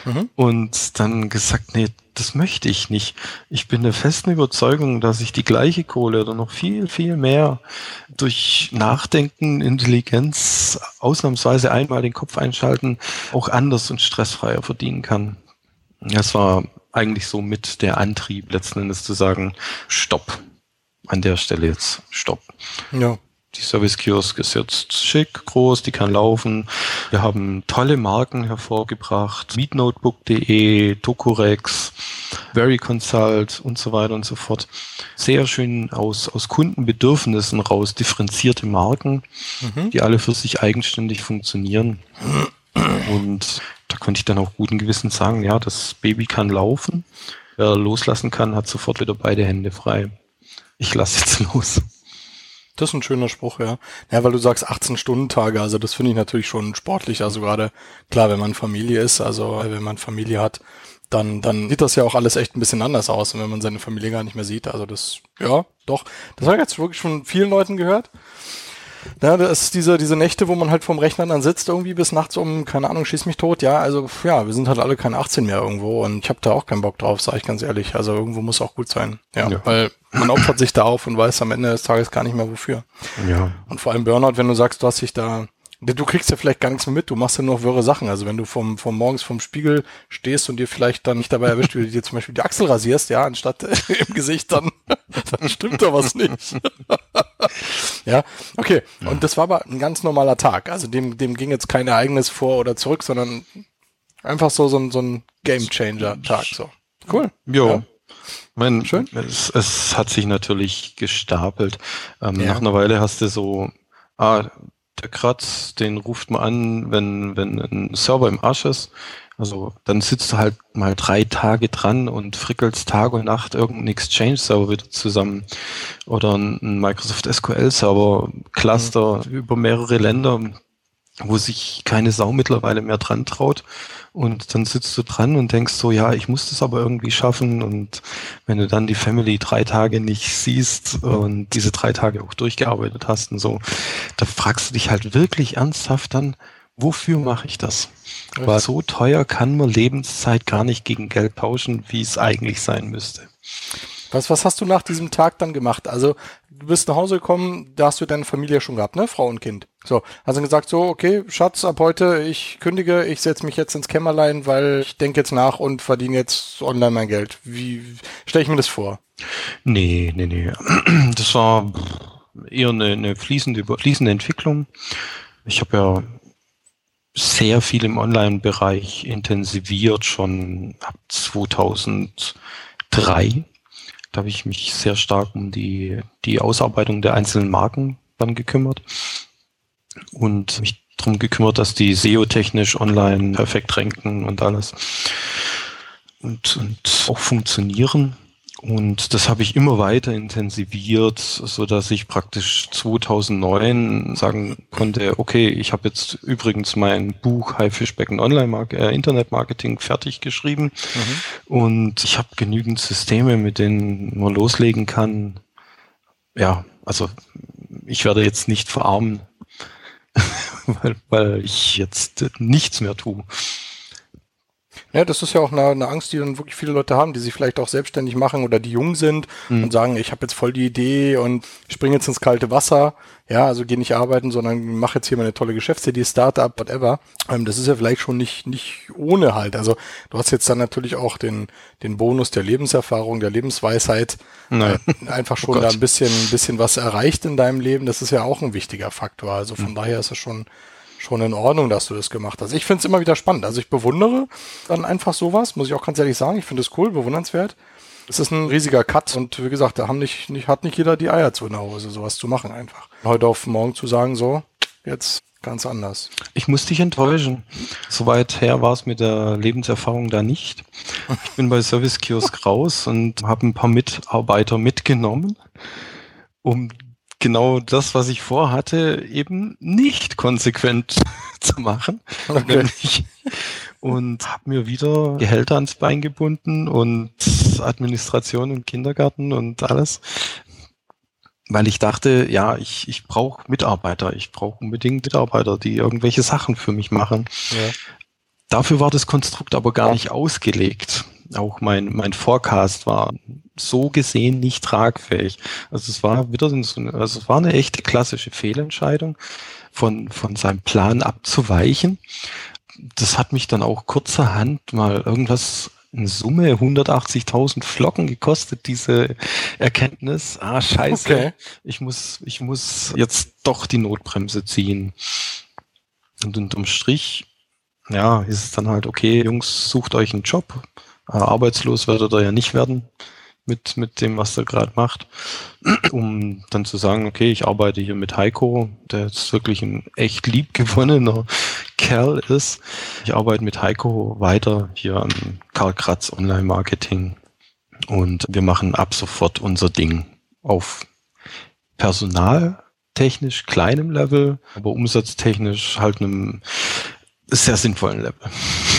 Mhm. und dann gesagt, nee, das möchte ich nicht. Ich bin der festen Überzeugung, dass ich die gleiche Kohle oder noch viel, viel mehr durch Nachdenken, Intelligenz, ausnahmsweise einmal den Kopf einschalten, auch anders und stressfreier verdienen kann. Das war eigentlich so mit der Antrieb letzten Endes zu sagen, stopp. An der Stelle jetzt stopp. Ja. Die Service Kiosk ist jetzt schick, groß, die kann laufen. Wir haben tolle Marken hervorgebracht. Meetnotebook.de, Tokurex, Very Consult und so weiter und so fort. Sehr schön aus, aus Kundenbedürfnissen raus differenzierte Marken, Mhm. die alle für sich eigenständig funktionieren. Und da konnte ich dann auch guten Gewissens sagen, ja, das Baby kann laufen. Wer loslassen kann, hat sofort wieder beide Hände frei. Ich lasse jetzt los. Das ist ein schöner Spruch, ja. Ja, weil du sagst 18-Stunden-Tage, also das finde ich natürlich schon sportlich. Also gerade, klar, wenn man Familie ist, also wenn man Familie hat, dann, dann sieht das ja auch alles echt ein bisschen anders aus. Wenn man seine Familie gar nicht mehr sieht, also das, ja, doch. Das habe ich jetzt wirklich von vielen Leuten gehört. Ja, das ist diese, diese Nächte, wo man halt vorm Rechner dann sitzt, irgendwie bis nachts um, keine Ahnung, schieß mich tot. Ja, also ja, wir sind halt alle keine 18 mehr irgendwo und ich habe da auch keinen Bock drauf, sage ich ganz ehrlich. Also irgendwo muss auch gut sein. Ja, Ja. weil man opfert sich da auf und weiß am Ende des Tages gar nicht mehr wofür. Ja. Und vor allem Burnout, wenn du sagst, du hast dich da, du kriegst ja vielleicht gar nichts mehr mit, du machst ja nur wirre Sachen. Also wenn du vom, vom morgens vom Spiegel stehst und dir vielleicht dann nicht dabei erwischt, wie du dir zum Beispiel die Achsel rasierst, ja, anstatt im Gesicht, dann, dann stimmt da was nicht. Ja, okay. Und das war aber ein ganz normaler Tag. Also dem, dem ging jetzt kein Ereignis vor oder zurück, sondern einfach so, so ein, so ein Game Changer Tag, so. Cool. Ja. mein, Schön. Es, es hat sich natürlich gestapelt. Ähm, Ja. Nach einer Weile hast du so, ah, der Kratz, den ruft man an, wenn, wenn ein Server im Arsch ist. Also dann sitzt du halt mal drei Tage dran und frickelst Tag und Nacht irgendeinen Exchange-Server wieder zusammen. Oder ein Microsoft SQL-Server, Cluster über mehrere Länder, wo sich keine Sau mittlerweile mehr dran traut. Und dann sitzt du dran und denkst so, ja, ich muss das aber irgendwie schaffen. Und wenn du dann die Family drei Tage nicht siehst und diese drei Tage auch durchgearbeitet hast und so, da fragst du dich halt wirklich ernsthaft dann, wofür mache ich das? Weil so teuer kann man Lebenszeit gar nicht gegen Geld tauschen, wie es eigentlich sein müsste. Was, was hast du nach diesem Tag dann gemacht? Also, du bist nach Hause gekommen, da hast du deine Familie schon gehabt, ne? Frau und Kind. So, hast du gesagt, so, okay, Schatz, ab heute, ich kündige, ich setze mich jetzt ins Kämmerlein, weil ich denke jetzt nach und verdiene jetzt online mein Geld. Wie stelle ich mir das vor? Nee, nee, nee. Das war eher eine, eine fließende, fließende Entwicklung. Ich habe ja sehr viel im Online-Bereich intensiviert, schon ab 2003. Da habe ich mich sehr stark um die, die Ausarbeitung der einzelnen Marken dann gekümmert und mich darum gekümmert, dass die SEO-technisch online perfekt ranken und alles und, und auch funktionieren. Und das habe ich immer weiter intensiviert, so dass ich praktisch 2009 sagen konnte, okay, ich habe jetzt übrigens mein Buch Haifischbecken Online äh, Internet Marketing fertig geschrieben und ich habe genügend Systeme, mit denen man loslegen kann. Ja, also ich werde jetzt nicht verarmen, weil, weil ich jetzt nichts mehr tue. Ja, das ist ja auch eine, eine Angst, die dann wirklich viele Leute haben, die sich vielleicht auch selbstständig machen oder die jung sind und sagen, ich habe jetzt voll die Idee und springe jetzt ins kalte Wasser. Ja, also geh nicht arbeiten, sondern mache jetzt hier meine tolle Geschäftsidee, Startup, whatever. Ähm, das ist ja vielleicht schon nicht, nicht ohne halt. Also du hast jetzt dann natürlich auch den, den Bonus der Lebenserfahrung, der Lebensweisheit, Nein. äh, einfach schon Oh da ein bisschen, ein bisschen was erreicht in deinem Leben. Das ist ja auch ein wichtiger Faktor. Also von daher ist es schon, schon in Ordnung, dass du das gemacht hast. Ich finde es immer wieder spannend. Also ich bewundere dann einfach sowas, muss ich auch ganz ehrlich sagen. Ich finde es cool, bewundernswert. Es ist ein riesiger Cut und wie gesagt, da haben nicht, nicht, hat nicht jeder die Eier zu in der Hose, sowas zu machen einfach. Heute auf morgen zu sagen, so, jetzt ganz anders. Ich muss dich enttäuschen. Soweit her war es mit der Lebenserfahrung da nicht. Ich bin bei Service Kiosk raus und habe ein paar Mitarbeiter mitgenommen, um genau das, was ich vorhatte, eben nicht konsequent zu machen. Okay. Und habe mir wieder Gehälter ans Bein gebunden und Administration und Kindergarten und alles. Weil ich dachte, ja, ich, ich brauche Mitarbeiter, ich brauche unbedingt Mitarbeiter, die irgendwelche Sachen für mich machen. Ja. Dafür war das Konstrukt aber gar nicht ausgelegt. Auch mein, mein Forecast war so gesehen nicht tragfähig. Also es war wieder so eine, also es war eine echte klassische Fehlentscheidung, von, von seinem Plan abzuweichen. Das hat mich dann auch kurzerhand mal irgendwas in Summe 180.000 Flocken gekostet, diese Erkenntnis. Ah, scheiße. Okay. Ich muss, ich muss jetzt doch die Notbremse ziehen. Und unterm Strich, ja, ist es dann halt, okay, Jungs, sucht euch einen Job. Äh, arbeitslos werdet ihr ja nicht werden mit, mit dem, was ihr gerade macht. Um dann zu sagen, okay, ich arbeite hier mit Heiko, der jetzt wirklich ein echt liebgewonnener Kerl ist. Ich arbeite mit Heiko weiter hier an Karl Kratz Online Marketing und wir machen ab sofort unser Ding auf personaltechnisch kleinem Level, aber umsatztechnisch halt einem sehr sinnvollen Level.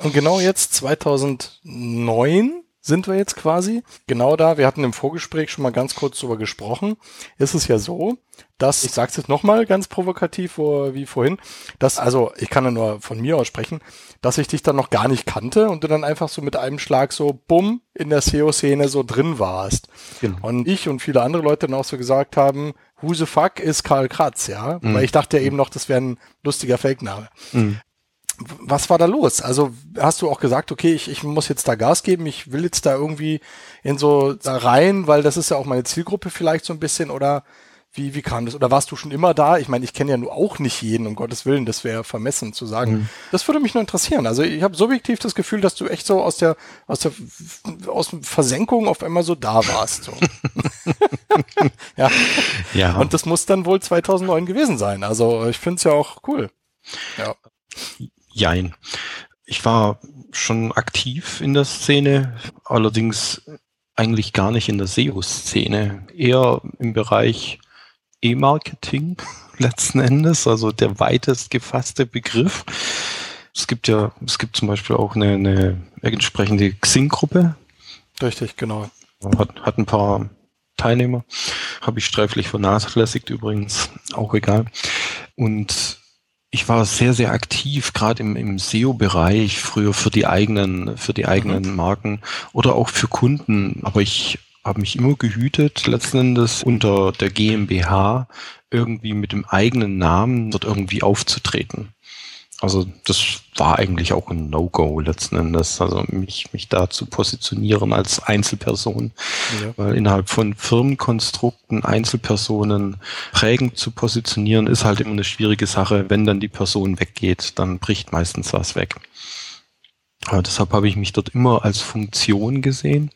Und genau jetzt 2009 sind wir jetzt quasi. Genau da, wir hatten im Vorgespräch schon mal ganz kurz drüber gesprochen, ist es ja so, dass, ich sage es jetzt nochmal ganz provokativ wie vorhin, dass, also ich kann ja nur von mir aus sprechen, dass ich dich dann noch gar nicht kannte und du dann einfach so mit einem Schlag so bumm in der SEO-Szene so drin warst. Genau. Und ich und viele andere Leute dann auch so gesagt haben, who the fuck ist Karl Kratz, ja? Weil ich dachte ja eben noch, das wäre ein lustiger Fake-Name. Mhm. Was war da los? Also hast du auch gesagt, okay, ich, ich muss jetzt da Gas geben, ich will jetzt da irgendwie in so da rein, weil das ist ja auch meine Zielgruppe vielleicht so ein bisschen oder Wie, wie kam das? Oder warst du schon immer da? Ich meine, ich kenne ja nur auch nicht jeden, um Gottes Willen, das wäre vermessen zu sagen. Mhm. Das würde mich nur interessieren. Also ich habe subjektiv das Gefühl, dass du echt so aus der, aus der aus Versenkung auf einmal so da warst. So. ja. ja. Und das muss dann wohl 2009 gewesen sein. Also ich finde es ja auch cool. Ja. Jein. Ich war schon aktiv in der Szene, allerdings eigentlich gar nicht in der SEO-Szene, eher im Bereich E-Marketing letzten Endes, also der weitest gefasste Begriff. Es gibt ja, es gibt zum Beispiel auch eine, eine entsprechende Xing-Gruppe. Richtig, genau. Hat, hat ein paar Teilnehmer. Habe ich sträflich vernachlässigt übrigens, auch egal. Und ich war sehr, sehr aktiv, gerade im, im SEO-Bereich, früher für die eigenen, für die eigenen mhm. Marken oder auch für Kunden. Aber ich habe mich immer gehütet, letzten Endes unter der GmbH irgendwie mit dem eigenen Namen dort irgendwie aufzutreten. Also das war eigentlich auch ein No-Go letzten Endes, also mich, mich da zu positionieren als Einzelperson, ja. weil innerhalb von Firmenkonstrukten Einzelpersonen prägend zu positionieren, ist halt immer eine schwierige Sache. Wenn dann die Person weggeht, dann bricht meistens was weg. Aber deshalb habe ich mich dort immer als Funktion gesehen.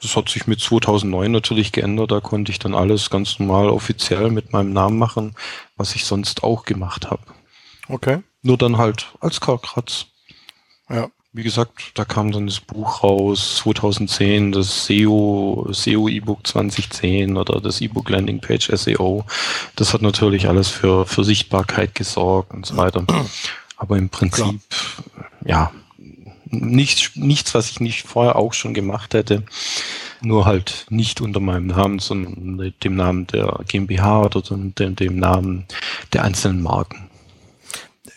Das hat sich mit 2009 natürlich geändert. Da konnte ich dann alles ganz normal offiziell mit meinem Namen machen, was ich sonst auch gemacht habe. Okay. Nur dann halt als Karl Kratz. Ja. Wie gesagt, da kam dann das Buch raus, 2010, das SEO, SEO E-Book 2010 oder das E-Book Landing Page SEO. Das hat natürlich alles für, für Sichtbarkeit gesorgt und so weiter. Aber im Prinzip, Klar. ja, nichts, nichts, was ich nicht vorher auch schon gemacht hätte. Nur halt nicht unter meinem Namen, sondern mit dem Namen der GmbH oder dem, dem Namen der einzelnen Marken.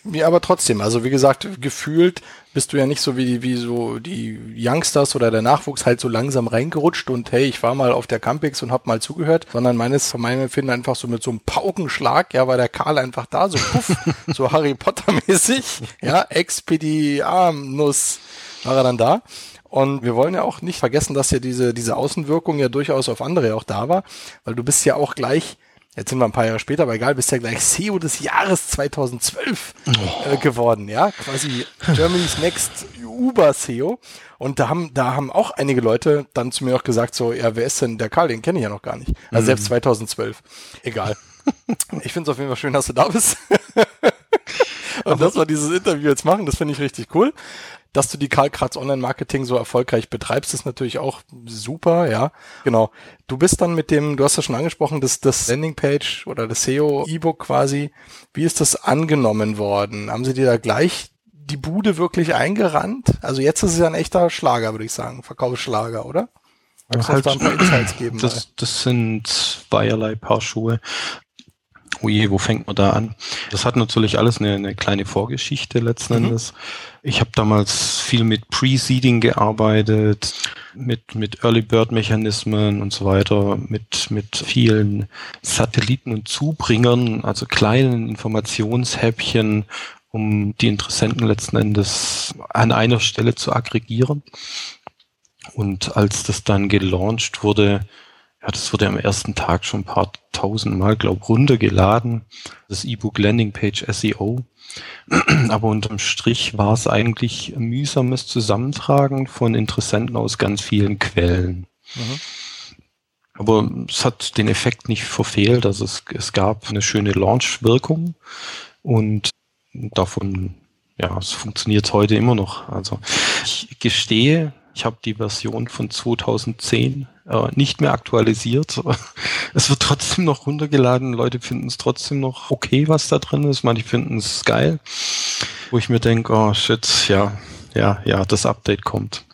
Ja, aber trotzdem, also wie gesagt, gefühlt bist du ja nicht so wie, wie so die Youngsters oder der Nachwuchs halt so langsam reingerutscht und hey, ich war mal auf der Campix und hab mal zugehört, sondern meines, von meinem Empfinden einfach so mit so einem Paukenschlag, ja, war der Karl einfach da, so puff, so Harry Potter mäßig, ja, Expediarmnuss war er dann da. Und wir wollen ja auch nicht vergessen, dass ja diese, diese Außenwirkung ja durchaus auf andere auch da war, weil du bist ja auch gleich jetzt sind wir ein paar Jahre später, aber egal, bist ja gleich SEO des Jahres 2012 oh. äh, geworden, ja, quasi Germany's Next Uber SEO. Und da haben, da haben auch einige Leute dann zu mir auch gesagt, so, ja, wer ist denn der Karl? Den kenne ich ja noch gar nicht. Also mhm. selbst 2012. Egal. ich finde es auf jeden Fall schön, dass du da bist. Und dass wir dieses Interview jetzt machen, das finde ich richtig cool dass du die Karl Kratz Online Marketing so erfolgreich betreibst, ist natürlich auch super, ja. Genau. Du bist dann mit dem, du hast ja schon angesprochen, das, das Landingpage oder das SEO E-Book quasi. Wie ist das angenommen worden? Haben sie dir da gleich die Bude wirklich eingerannt? Also jetzt ist es ja ein echter Schlager, würde ich sagen. Verkaufsschlager, oder? Magst halt, da ein paar Insights geben? Das, das sind zweierlei Paar Schuhe. Oje, wo fängt man da an? Das hat natürlich alles eine, eine kleine Vorgeschichte letzten mhm. Endes. Ich habe damals viel mit Preceding gearbeitet, mit, mit Early Bird Mechanismen und so weiter, mit, mit vielen Satelliten und Zubringern, also kleinen Informationshäppchen, um die Interessenten letzten Endes an einer Stelle zu aggregieren. Und als das dann gelauncht wurde, ja, das wurde am ersten Tag schon ein paar tausend Mal, glaube runtergeladen. Das E-Book Landing Page SEO. Aber unterm Strich war es eigentlich mühsames Zusammentragen von Interessenten aus ganz vielen Quellen. Mhm. Aber es hat den Effekt nicht verfehlt. Also es, es gab eine schöne Launch-Wirkung und davon, ja, es funktioniert heute immer noch. Also ich gestehe, ich habe die Version von 2010 äh, nicht mehr aktualisiert. Es wird trotzdem noch runtergeladen. Leute finden es trotzdem noch okay, was da drin ist. Manche finden es geil. Wo ich mir denke, oh shit, ja, ja, ja, das Update kommt.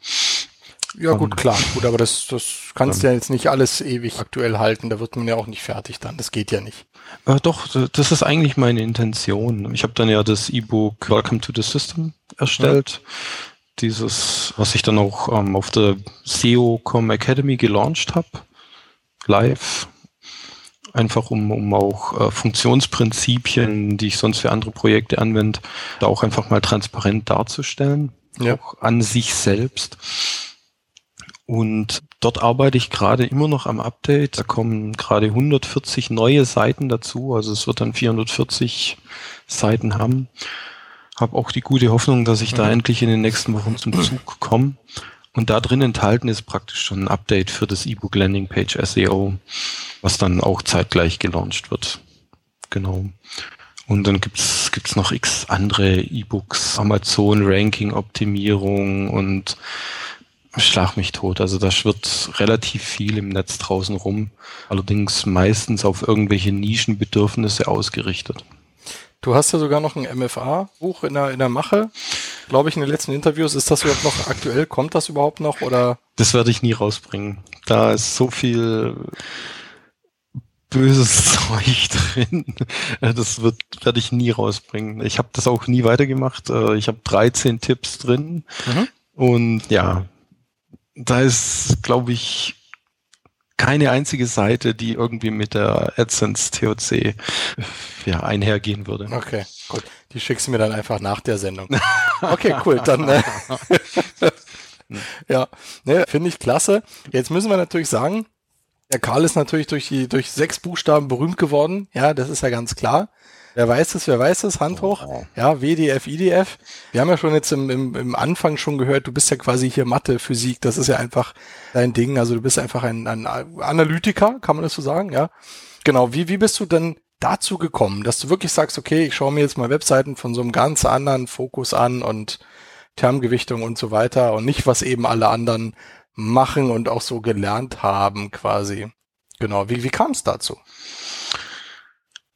Ja, gut, um, klar. Gut, aber das, das kannst du ja jetzt nicht alles ewig aktuell halten. Da wird man ja auch nicht fertig dann. Das geht ja nicht. Äh, doch, das ist eigentlich meine Intention. Ich habe dann ja das E-Book Welcome to the System erstellt. Ja dieses, was ich dann auch ähm, auf der SEO.com Academy gelauncht habe, live, einfach um, um auch äh, Funktionsprinzipien, die ich sonst für andere Projekte anwende, da auch einfach mal transparent darzustellen, ja. auch an sich selbst. Und dort arbeite ich gerade immer noch am Update. Da kommen gerade 140 neue Seiten dazu. Also es wird dann 440 Seiten haben. Habe auch die gute Hoffnung, dass ich da Mhm. endlich in den nächsten Wochen zum Zug komme. Und da drin enthalten ist praktisch schon ein Update für das E-Book Landing Page SEO, was dann auch zeitgleich gelauncht wird. Genau. Und dann gibt's gibt's noch x andere E-Books, Amazon Ranking Optimierung und schlag mich tot. Also da schwirrt relativ viel im Netz draußen rum. Allerdings meistens auf irgendwelche Nischenbedürfnisse ausgerichtet. Du hast ja sogar noch ein MFA-Buch in der, in der Mache. Glaube ich, in den letzten Interviews. Ist das überhaupt noch aktuell? Kommt das überhaupt noch? Oder? Das werde ich nie rausbringen. Da ist so viel böses Zeug drin. Das wird werde ich nie rausbringen. Ich habe das auch nie weitergemacht. Äh, Ich habe 13 Tipps drin Mhm. und ja, da ist, glaube ich, keine einzige Seite, die irgendwie mit der AdSense TOC ja, einhergehen würde. Okay, gut. Die schickst du mir dann einfach nach der Sendung. Okay, cool. Dann äh, ja, ne, finde ich klasse. Jetzt müssen wir natürlich sagen, der Karl ist natürlich durch die durch sechs Buchstaben berühmt geworden. Ja, das ist ja ganz klar. Wer weiß es, wer weiß es, Hand hoch. Ja, WDF, IDF. Wir haben ja schon jetzt im, im, im Anfang schon gehört, du bist ja quasi hier Mathe, Physik, das ist ja einfach dein Ding. Also du bist einfach ein, ein Analytiker, kann man das so sagen, ja. Genau, wie, wie bist du denn dazu gekommen, dass du wirklich sagst, okay, ich schaue mir jetzt mal Webseiten von so einem ganz anderen Fokus an und Termgewichtung und so weiter und nicht, was eben alle anderen machen und auch so gelernt haben quasi. Genau, wie, wie kam es dazu?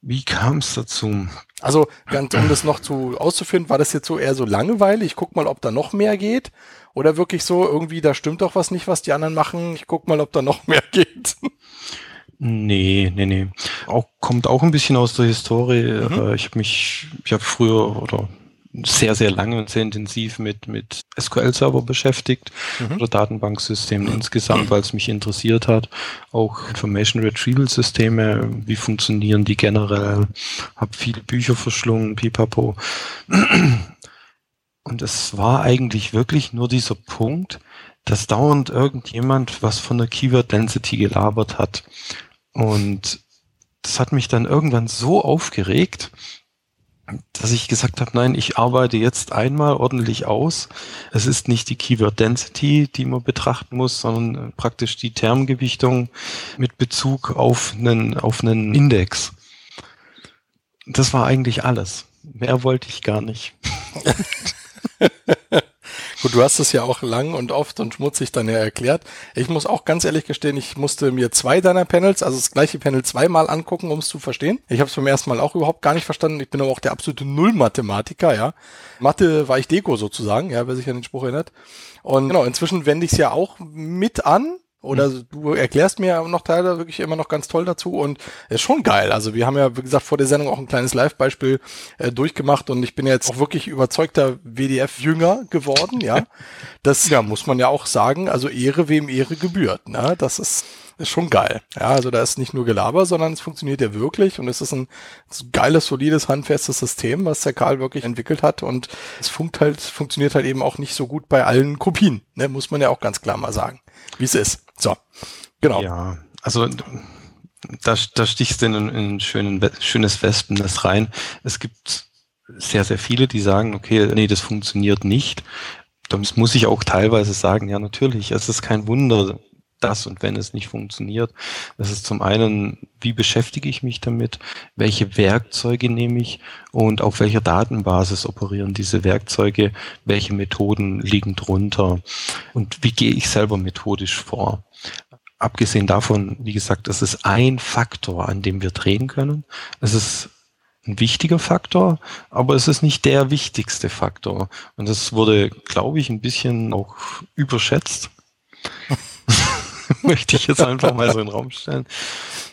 Wie kam es dazu? Also, ganz, um das noch zu auszuführen, war das jetzt so eher so Langeweile? Ich guck mal, ob da noch mehr geht. Oder wirklich so, irgendwie, da stimmt doch was nicht, was die anderen machen. Ich guck mal, ob da noch mehr geht. Nee, nee, nee. Auch, kommt auch ein bisschen aus der Historie. Mhm. Ich habe mich, ich habe früher oder sehr, sehr lange und sehr intensiv mit, mit SQL-Server beschäftigt Mhm. oder Datenbanksystemen insgesamt, weil es mich interessiert hat. Auch Information Retrieval-Systeme, wie funktionieren die generell? Habe viele Bücher verschlungen, pipapo. Und es war eigentlich wirklich nur dieser Punkt, dass dauernd irgendjemand was von der Keyword Density gelabert hat. Und das hat mich dann irgendwann so aufgeregt, dass ich gesagt habe, nein, ich arbeite jetzt einmal ordentlich aus. Es ist nicht die Keyword Density, die man betrachten muss, sondern praktisch die Termgewichtung mit Bezug auf einen, auf einen Index. Das war eigentlich alles. Mehr wollte ich gar nicht. Gut, du hast es ja auch lang und oft und schmutzig dann ja erklärt. Ich muss auch ganz ehrlich gestehen, ich musste mir zwei deiner Panels, also das gleiche Panel zweimal angucken, um es zu verstehen. Ich habe es beim ersten Mal auch überhaupt gar nicht verstanden. Ich bin aber auch der absolute Null-Mathematiker, ja. Mathe war ich Deko sozusagen, ja, wer sich an den Spruch erinnert. Und genau, inzwischen wende ich es ja auch mit an. Oder du erklärst mir noch Teile wirklich immer noch ganz toll dazu und ist schon geil. Also wir haben ja, wie gesagt, vor der Sendung auch ein kleines Live-Beispiel äh, durchgemacht und ich bin ja jetzt auch wirklich überzeugter WDF-Jünger geworden, ja. Das ja, muss man ja auch sagen, also Ehre wem Ehre gebührt, ne? Das ist, ist schon geil. Ja, also da ist nicht nur Gelaber, sondern es funktioniert ja wirklich und es ist ein, es ist ein geiles, solides, handfestes System, was der Karl wirklich entwickelt hat und es funkt halt, funktioniert halt eben auch nicht so gut bei allen Kopien, ne? Muss man ja auch ganz klar mal sagen, wie es ist. So, genau. Ja, also da, da stichst du in, in ein schönes Wespennest rein. Es gibt sehr, sehr viele, die sagen, okay, nee, das funktioniert nicht. Das muss ich auch teilweise sagen, ja, natürlich, es ist kein Wunder, dass und wenn es nicht funktioniert. Das ist zum einen, wie beschäftige ich mich damit? Welche Werkzeuge nehme ich? Und auf welcher Datenbasis operieren diese Werkzeuge? Welche Methoden liegen drunter? Und wie gehe ich selber methodisch vor? Abgesehen davon, wie gesagt, das ist ein Faktor, an dem wir drehen können. Es ist ein wichtiger Faktor, aber es ist nicht der wichtigste Faktor. Und das wurde, glaube ich, ein bisschen auch überschätzt. Möchte ich jetzt einfach mal so in den Raum stellen.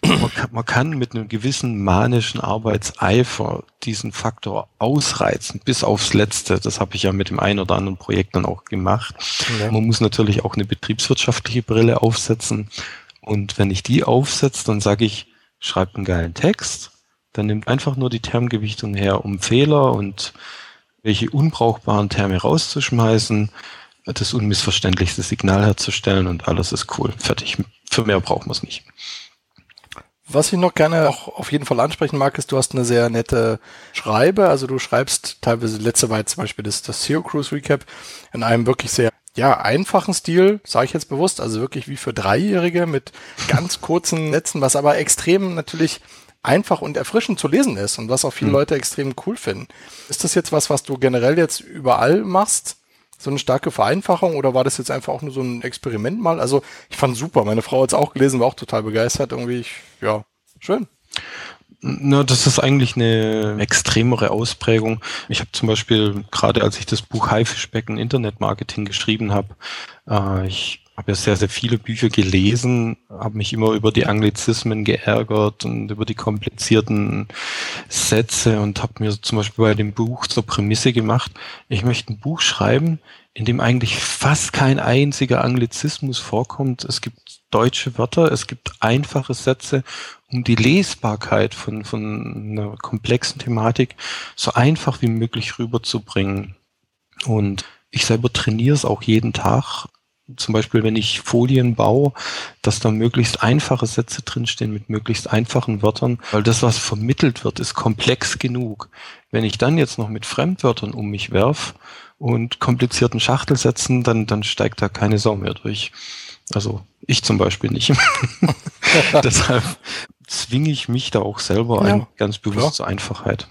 Man kann, man kann mit einem gewissen manischen Arbeitseifer diesen Faktor ausreizen bis aufs Letzte. Das habe ich ja mit dem einen oder anderen Projekt dann auch gemacht. Ja. Man muss natürlich auch eine betriebswirtschaftliche Brille aufsetzen. Und wenn ich die aufsetze, dann sage ich, schreibt einen geilen Text, dann nimmt einfach nur die Termgewichtung her, um Fehler und welche unbrauchbaren Terme rauszuschmeißen. Das unmissverständlichste Signal herzustellen und alles ist cool. Fertig. Für mehr braucht man es nicht. Was ich noch gerne auch auf jeden Fall ansprechen mag, ist, du hast eine sehr nette Schreibe. Also du schreibst teilweise, letzte war zum Beispiel das, das SEO Cruise Recap in einem wirklich sehr ja, einfachen Stil, sage ich jetzt bewusst, also wirklich wie für Dreijährige mit ganz kurzen Sätzen, was aber extrem natürlich einfach und erfrischend zu lesen ist und was auch viele mhm. Leute extrem cool finden. Ist das jetzt was, was du generell jetzt überall machst? So eine starke Vereinfachung oder war das jetzt einfach auch nur so ein Experiment mal? Also ich fand super. Meine Frau hat es auch gelesen, war auch total begeistert. Irgendwie, ich, ja, schön. Na, das ist eigentlich eine extremere Ausprägung. Ich habe zum Beispiel, gerade als ich das Buch Haifischbecken Internet Marketing geschrieben habe, äh, ich habe ja sehr, sehr viele Bücher gelesen, habe mich immer über die Anglizismen geärgert und über die komplizierten Sätze und habe mir zum Beispiel bei dem Buch zur Prämisse gemacht, ich möchte ein Buch schreiben, in dem eigentlich fast kein einziger Anglizismus vorkommt. Es gibt deutsche Wörter, es gibt einfache Sätze, um die Lesbarkeit von, von einer komplexen Thematik so einfach wie möglich rüberzubringen. Und ich selber trainiere es auch jeden Tag zum Beispiel, wenn ich Folien baue, dass da möglichst einfache Sätze drinstehen mit möglichst einfachen Wörtern, weil das, was vermittelt wird, ist komplex genug. Wenn ich dann jetzt noch mit Fremdwörtern um mich werf und komplizierten Schachtelsätzen, dann, dann steigt da keine Sau mehr durch. Also ich zum Beispiel nicht. Deshalb zwinge ich mich da auch selber ja, ein, ganz bewusst klar. zur Einfachheit.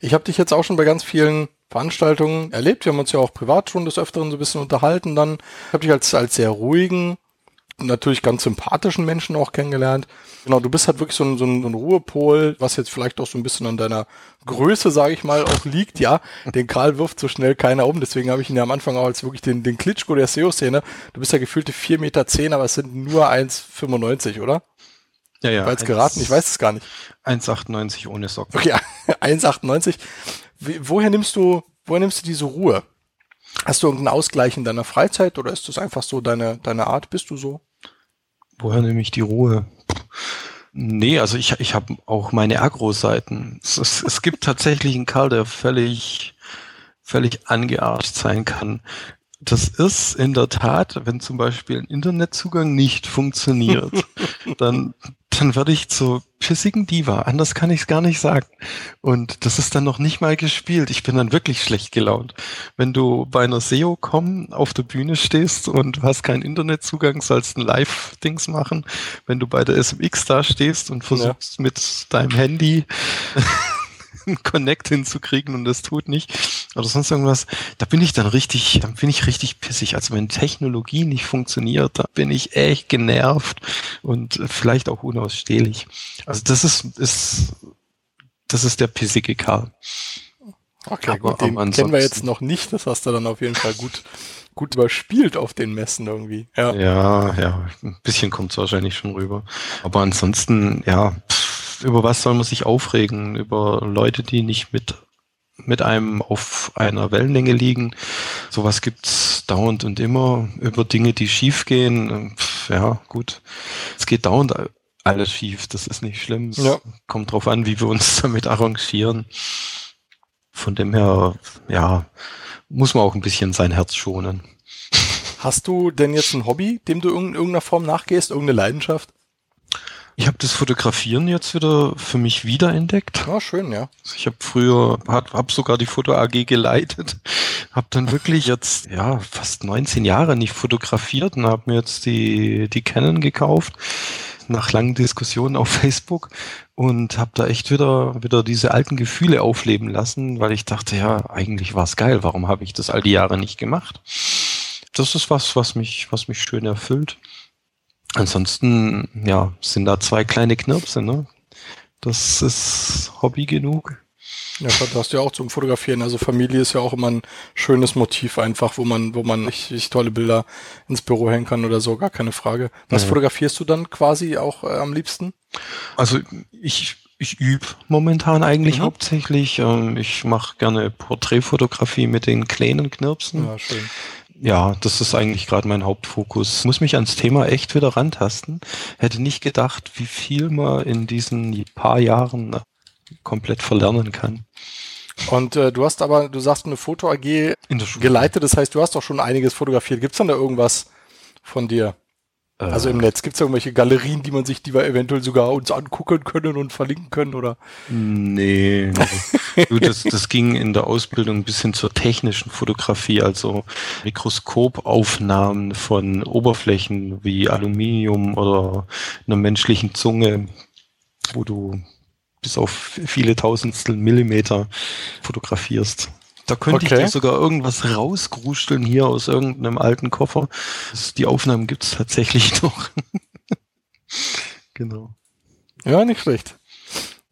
Ich habe dich jetzt auch schon bei ganz vielen Veranstaltungen erlebt. Wir haben uns ja auch privat schon des Öfteren so ein bisschen unterhalten dann. Ich habe dich als, als sehr ruhigen und natürlich ganz sympathischen Menschen auch kennengelernt. Genau, du bist halt wirklich so ein, so ein, so ein Ruhepol, was jetzt vielleicht auch so ein bisschen an deiner Größe, sage ich mal, auch liegt. Ja, den Karl wirft so schnell keiner um, deswegen habe ich ihn ja am Anfang auch als wirklich den, den Klitschko der SEO-Szene. Du bist ja gefühlte 4,10 Meter, aber es sind nur 1,95, oder? Ja, ja. Weil geraten, ich weiß es gar nicht. 1,98 ohne Socken. Okay, 1,98. Woher nimmst du, woher nimmst du diese Ruhe? Hast du irgendeinen Ausgleich in deiner Freizeit oder ist das einfach so deine, deine Art? Bist du so? Woher nehme ich die Ruhe? Nee, also ich, ich habe auch meine Agro-Seiten. Es, es, es gibt tatsächlich einen Karl, der völlig, völlig angearscht sein kann. Das ist in der Tat, wenn zum Beispiel ein Internetzugang nicht funktioniert, dann, dann werde ich zur pissigen Diva. Anders kann ich es gar nicht sagen. Und das ist dann noch nicht mal gespielt. Ich bin dann wirklich schlecht gelaunt. Wenn du bei einer SEO-Com auf der Bühne stehst und du hast keinen Internetzugang, sollst ein Live-Dings machen. Wenn du bei der SMX da stehst und versuchst ja. mit deinem Handy Connect hinzukriegen und das tut nicht oder sonst irgendwas, da bin ich dann richtig, dann bin ich richtig pissig. Also wenn Technologie nicht funktioniert, da bin ich echt genervt und vielleicht auch unausstehlich. Also das ist, ist das ist der pissige Karl. Okay, aber, gut, den kennen wir jetzt noch nicht. Das hast du dann auf jeden Fall gut, gut überspielt auf den Messen irgendwie. Ja, ja, ja ein bisschen kommt es wahrscheinlich schon rüber. Aber ansonsten, ja, pff, über was soll man sich aufregen? Über Leute, die nicht mit mit einem auf einer Wellenlänge liegen. Sowas gibt's dauernd und immer über Dinge, die schief gehen. Pff, ja, gut. Es geht dauernd alles schief, das ist nicht schlimm. Es ja. kommt drauf an, wie wir uns damit arrangieren. Von dem her, ja, muss man auch ein bisschen sein Herz schonen. Hast du denn jetzt ein Hobby, dem du in irgendeiner Form nachgehst, irgendeine Leidenschaft? Ich habe das Fotografieren jetzt wieder für mich wiederentdeckt. Ah, schön, ja. Also ich habe früher, habe hab sogar die Foto AG geleitet, habe dann wirklich jetzt ja fast 19 Jahre nicht fotografiert und habe mir jetzt die die Canon gekauft nach langen Diskussionen auf Facebook und habe da echt wieder wieder diese alten Gefühle aufleben lassen, weil ich dachte, ja, eigentlich war es geil, warum habe ich das all die Jahre nicht gemacht? Das ist was, was mich was mich schön erfüllt. Ansonsten, ja, sind da zwei kleine Knirpse, ne? Das ist Hobby genug. Ja, das hast du ja auch zum Fotografieren. Also Familie ist ja auch immer ein schönes Motiv einfach, wo man, wo man richtig tolle Bilder ins Büro hängen kann oder so, gar keine Frage. Was ja. fotografierst du dann quasi auch äh, am liebsten? Also ich, ich übe momentan eigentlich mhm. hauptsächlich. Ähm, ich mache gerne Porträtfotografie mit den kleinen Knirpsen. Ja, schön ja, das ist eigentlich gerade mein Hauptfokus. Muss mich ans Thema echt wieder rantasten. Hätte nicht gedacht, wie viel man in diesen paar Jahren komplett verlernen kann. Und äh, du hast aber, du sagst eine Foto AG geleitet, das heißt, du hast doch schon einiges fotografiert. Gibt's dann da irgendwas von dir? Also im Netz gibt's da irgendwelche Galerien, die man sich, die wir eventuell sogar uns angucken können und verlinken können, oder? Nee, nee. du, das, das ging in der Ausbildung ein bisschen zur technischen Fotografie, also Mikroskopaufnahmen von Oberflächen wie Aluminium oder einer menschlichen Zunge, wo du bis auf viele Tausendstel Millimeter fotografierst. Da könnte Okay. ich dir sogar irgendwas rausgrusteln hier aus irgendeinem alten Koffer. Die Aufnahmen gibt's tatsächlich noch. genau. Ja, nicht schlecht.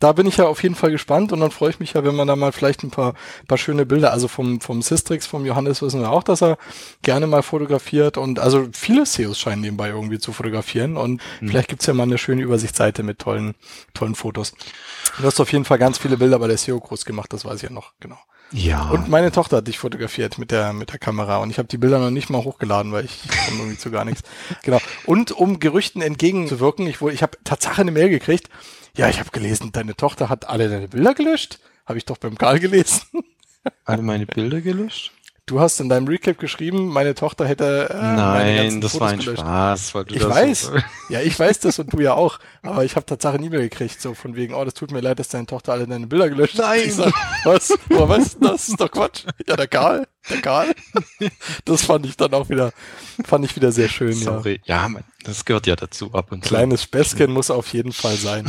Da bin ich ja auf jeden Fall gespannt und dann freue ich mich ja, wenn man da mal vielleicht ein paar, paar schöne Bilder, also vom, vom Sistrix, vom Johannes wissen wir auch, dass er gerne mal fotografiert und also viele SEOs scheinen nebenbei irgendwie zu fotografieren und vielleicht gibt's ja mal eine schöne Übersichtsseite mit tollen, tollen Fotos. Du hast auf jeden Fall ganz viele Bilder bei der SEO groß gemacht, das weiß ich ja noch, genau. Ja. Und meine Tochter hat dich fotografiert mit der, mit der Kamera und ich habe die Bilder noch nicht mal hochgeladen, weil ich, ich komme irgendwie zu gar nichts. Genau. Und um Gerüchten entgegenzuwirken, ich, ich habe Tatsache eine Mail gekriegt. Ja, ich habe gelesen, deine Tochter hat alle deine Bilder gelöscht. Habe ich doch beim Karl gelesen. alle meine Bilder gelöscht? Du hast in deinem Recap geschrieben, meine Tochter hätte äh, Nein, das Fotos war ein gelöscht. Spaß. Weil du Ich das weiß. So, Ja, ich weiß das und du ja auch. Aber ich habe Tatsache eine E-Mail gekriegt, so von wegen, oh, das tut mir leid, dass deine Tochter alle deine Bilder gelöscht hat. Nein. Sag, was? Weißt du das? Ist doch Quatsch. Ja, der Karl. Der Karl. Das fand ich dann auch wieder, fand ich wieder sehr schön, ja. sorry. Ja, man, das gehört ja dazu ab und zu. Kleines Späßchen muss auf jeden Fall sein.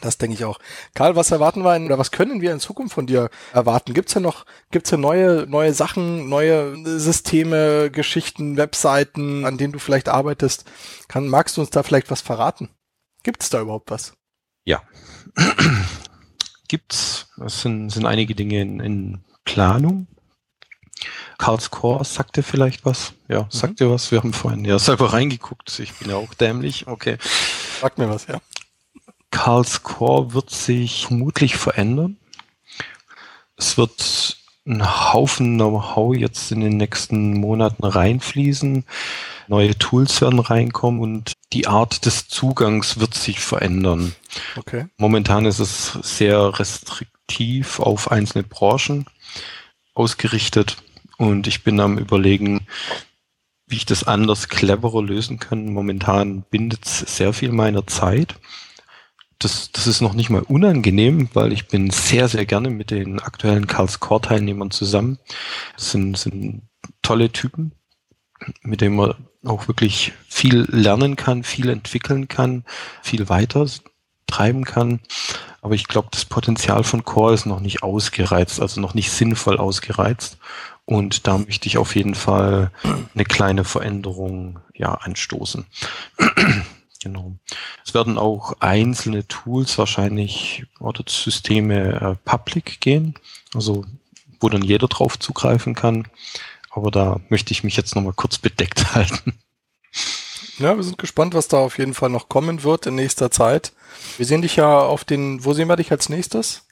Das denke ich auch. Karl, was erwarten wir in, oder was können wir in Zukunft von dir erwarten? Gibt's ja noch, gibt's ja neue, neue Sachen, neue Systeme, Geschichten, Webseiten, an denen du vielleicht arbeitest? Kann, magst du uns da vielleicht was verraten? Gibt's da überhaupt was? Ja. Gibt's. Es sind, sind einige Dinge in, in Planung. Karls Core sagte vielleicht was. Ja, sagt dir was. Wir haben vorhin ja selber reingeguckt. Ich bin ja auch dämlich. Okay. Sag mir was, ja. Karls Core wird sich vermutlich verändern. Es wird ein Haufen Know-how jetzt in den nächsten Monaten reinfließen. Neue Tools werden reinkommen und die Art des Zugangs wird sich verändern. Okay. Momentan ist es sehr restriktiv auf einzelne Branchen ausgerichtet und ich bin am überlegen, wie ich das anders, cleverer lösen kann. Momentan bindet es sehr viel meiner Zeit. Das, das ist noch nicht mal unangenehm, weil ich bin sehr, sehr gerne mit den aktuellen Karls Core Teilnehmern zusammen. Das sind, sind tolle Typen, mit denen man auch wirklich viel lernen kann, viel entwickeln kann, viel weiter treiben kann. Aber ich glaube, das Potenzial von Core ist noch nicht ausgereizt, also noch nicht sinnvoll ausgereizt. Und da möchte ich auf jeden Fall eine kleine Veränderung ja anstoßen. Genau. Es werden auch einzelne Tools wahrscheinlich oder Systeme äh, public gehen, also wo dann jeder drauf zugreifen kann. Aber da möchte ich mich jetzt nochmal kurz bedeckt halten. Ja, wir sind gespannt, was da auf jeden Fall noch kommen wird in nächster Zeit. Wir sehen dich ja auf den, wo sehen wir dich als nächstes?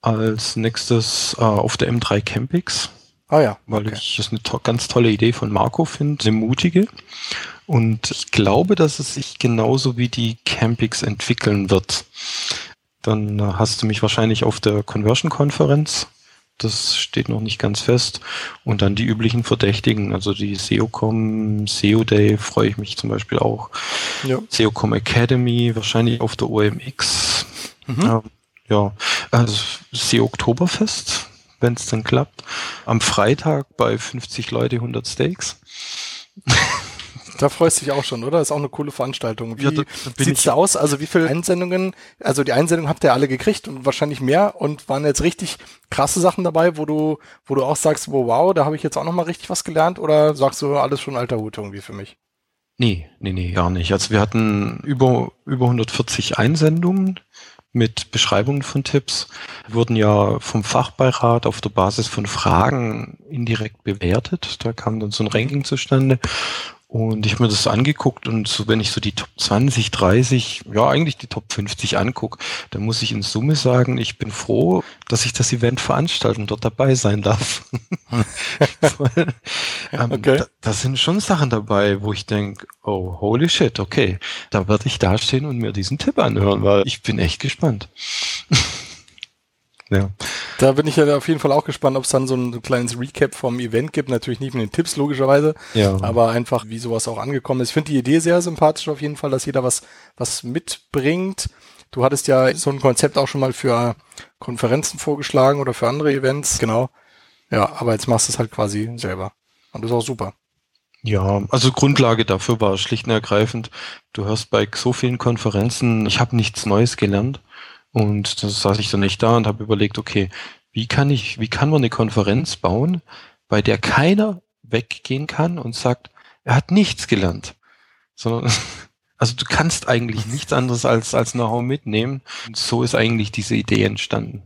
Als nächstes äh, auf der M3 Campix. Ah ja, weil okay. ich das eine to ganz tolle Idee von Marco finde, eine mutige. Und ich glaube, dass es sich genauso wie die Campix entwickeln wird. Dann hast du mich wahrscheinlich auf der Conversion-Konferenz. Das steht noch nicht ganz fest. Und dann die üblichen Verdächtigen, also die SEOcom, SEO Day freue ich mich zum Beispiel auch. Ja. SEOcom Academy, wahrscheinlich auf der OMX. Mhm. Ja, ja, also SEO Oktoberfest, wenn es dann klappt. Am Freitag bei 50 Leute 100 Steaks. Da freust du dich auch schon, oder? Das ist auch eine coole Veranstaltung. Wie Ja, da- da sieht's da aus? Also wie viele Einsendungen? Also die Einsendungen habt ihr alle gekriegt und wahrscheinlich mehr und waren jetzt richtig krasse Sachen dabei, wo du, wo du auch sagst, wow, wow, da habe ich jetzt auch noch mal richtig was gelernt oder sagst du alles schon alter Hut irgendwie für mich? Nee, nee, nee, gar nicht. Also wir hatten über, über 140 Einsendungen mit Beschreibungen von Tipps, wurden ja vom Fachbeirat auf der Basis von Fragen indirekt bewertet. Da kam dann so ein Ranking zustande. Und ich habe mir das so angeguckt und so, wenn ich so die Top 20, 30, ja eigentlich die Top 50 angucke, dann muss ich in Summe sagen, ich bin froh, dass ich das Event veranstalte und dort dabei sein darf. Ähm, Okay. da, da sind schon Sachen dabei, wo ich denke, oh, holy shit, okay, da werde ich dastehen und mir diesen Tipp anhören, weil ich bin echt gespannt. Ja. Da bin ich ja auf jeden Fall auch gespannt, ob es dann so ein kleines Recap vom Event gibt. Natürlich nicht mit den Tipps, logischerweise, Ja. aber einfach, wie sowas auch angekommen ist. Ich finde die Idee sehr sympathisch auf jeden Fall, dass jeder was, was mitbringt. Du hattest ja so ein Konzept auch schon mal für Konferenzen vorgeschlagen oder für andere Events, genau. Ja, aber jetzt machst du es halt quasi selber. Und das ist auch super. Ja, also Grundlage dafür war schlicht und ergreifend, du hörst bei so vielen Konferenzen, ich habe nichts Neues gelernt. Und da saß ich dann nicht da und habe überlegt, okay, wie kann ich, wie kann man eine Konferenz bauen, bei der keiner weggehen kann und sagt, er hat nichts gelernt. Sondern, also du kannst eigentlich nichts anderes als, als Know-how mitnehmen. Und so ist eigentlich diese Idee entstanden.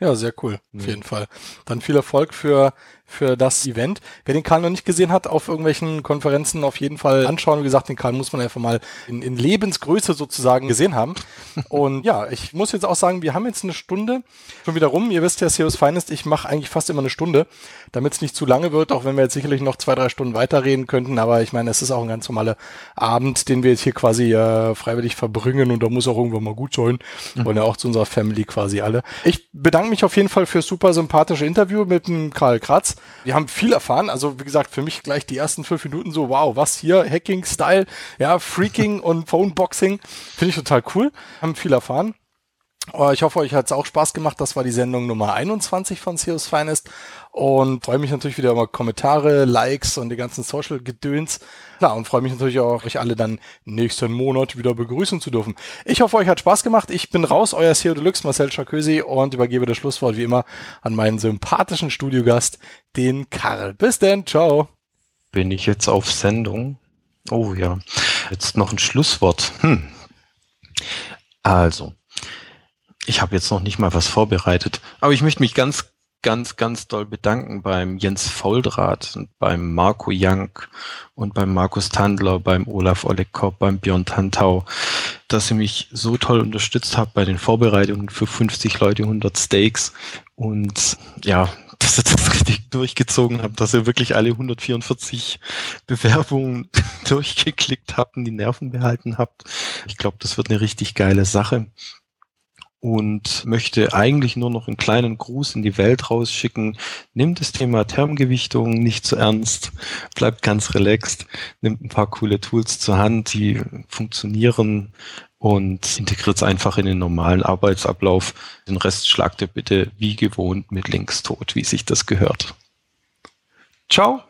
Ja, sehr cool, auf jeden Fall. Dann viel Erfolg für, für das Event. Wer den Karl noch nicht gesehen hat, auf irgendwelchen Konferenzen auf jeden Fall anschauen. Wie gesagt, den Karl muss man einfach mal in, in Lebensgröße sozusagen gesehen haben. Und ja, ich muss jetzt auch sagen, wir haben jetzt eine Stunde schon wieder rum. Ihr wisst ja, Seos Finest, ich mache eigentlich fast immer eine Stunde, damit es nicht zu lange wird, auch wenn wir jetzt sicherlich noch zwei, drei Stunden weiterreden könnten. Aber ich meine, es ist auch ein ganz normaler Abend, den wir jetzt hier quasi äh, freiwillig verbringen und da muss auch irgendwann mal gut sein. Wollen ja auch zu unserer Family quasi alle. Ich bedanke mich auf jeden Fall für super sympathische Interview mit dem Karl Kratz. Wir haben viel erfahren. Also wie gesagt, für mich gleich die ersten fünf Minuten so, wow, was hier, Hacking-Style, ja, Freaking und Phoneboxing. Finde ich total cool. Haben viel erfahren. Aber ich hoffe, euch hat es auch Spaß gemacht. Das war die Sendung Nummer 21 von CEOs Finest. Und freue mich natürlich wieder über Kommentare, Likes und die ganzen Social-Gedöns. Klar, und freue mich natürlich auch, euch alle dann nächsten Monat wieder begrüßen zu dürfen. Ich hoffe, euch hat Spaß gemacht. Ich bin raus, euer CEO Deluxe, Marcel Charkösi, und übergebe das Schlusswort wie immer an meinen sympathischen Studiogast, den Karl. Bis denn, ciao. Bin ich jetzt auf Sendung? Oh ja. Jetzt noch ein Schlusswort. Hm. Also, ich habe jetzt noch nicht mal was vorbereitet, aber ich möchte mich ganz, ganz, ganz doll bedanken beim Jens Fauldrath und beim Marco Jank und beim Markus Tandler, beim Olaf Olekop, beim Björn Tantau, dass ihr mich so toll unterstützt habt bei den Vorbereitungen für 50 Leute, 100 Steaks. Und ja, dass ihr das richtig durchgezogen habt, dass ihr wirklich alle 144 Bewerbungen durchgeklickt habt und die Nerven behalten habt. Ich glaube, das wird eine richtig geile Sache und möchte eigentlich nur noch einen kleinen Gruß in die Welt rausschicken. Nimmt das Thema Termgewichtung nicht zu ernst, bleibt ganz relaxed, nimmt ein paar coole Tools zur Hand, die funktionieren und integriert es einfach in den normalen Arbeitsablauf. Den Rest schlagt ihr bitte wie gewohnt mit Links tot, wie sich das gehört. Ciao!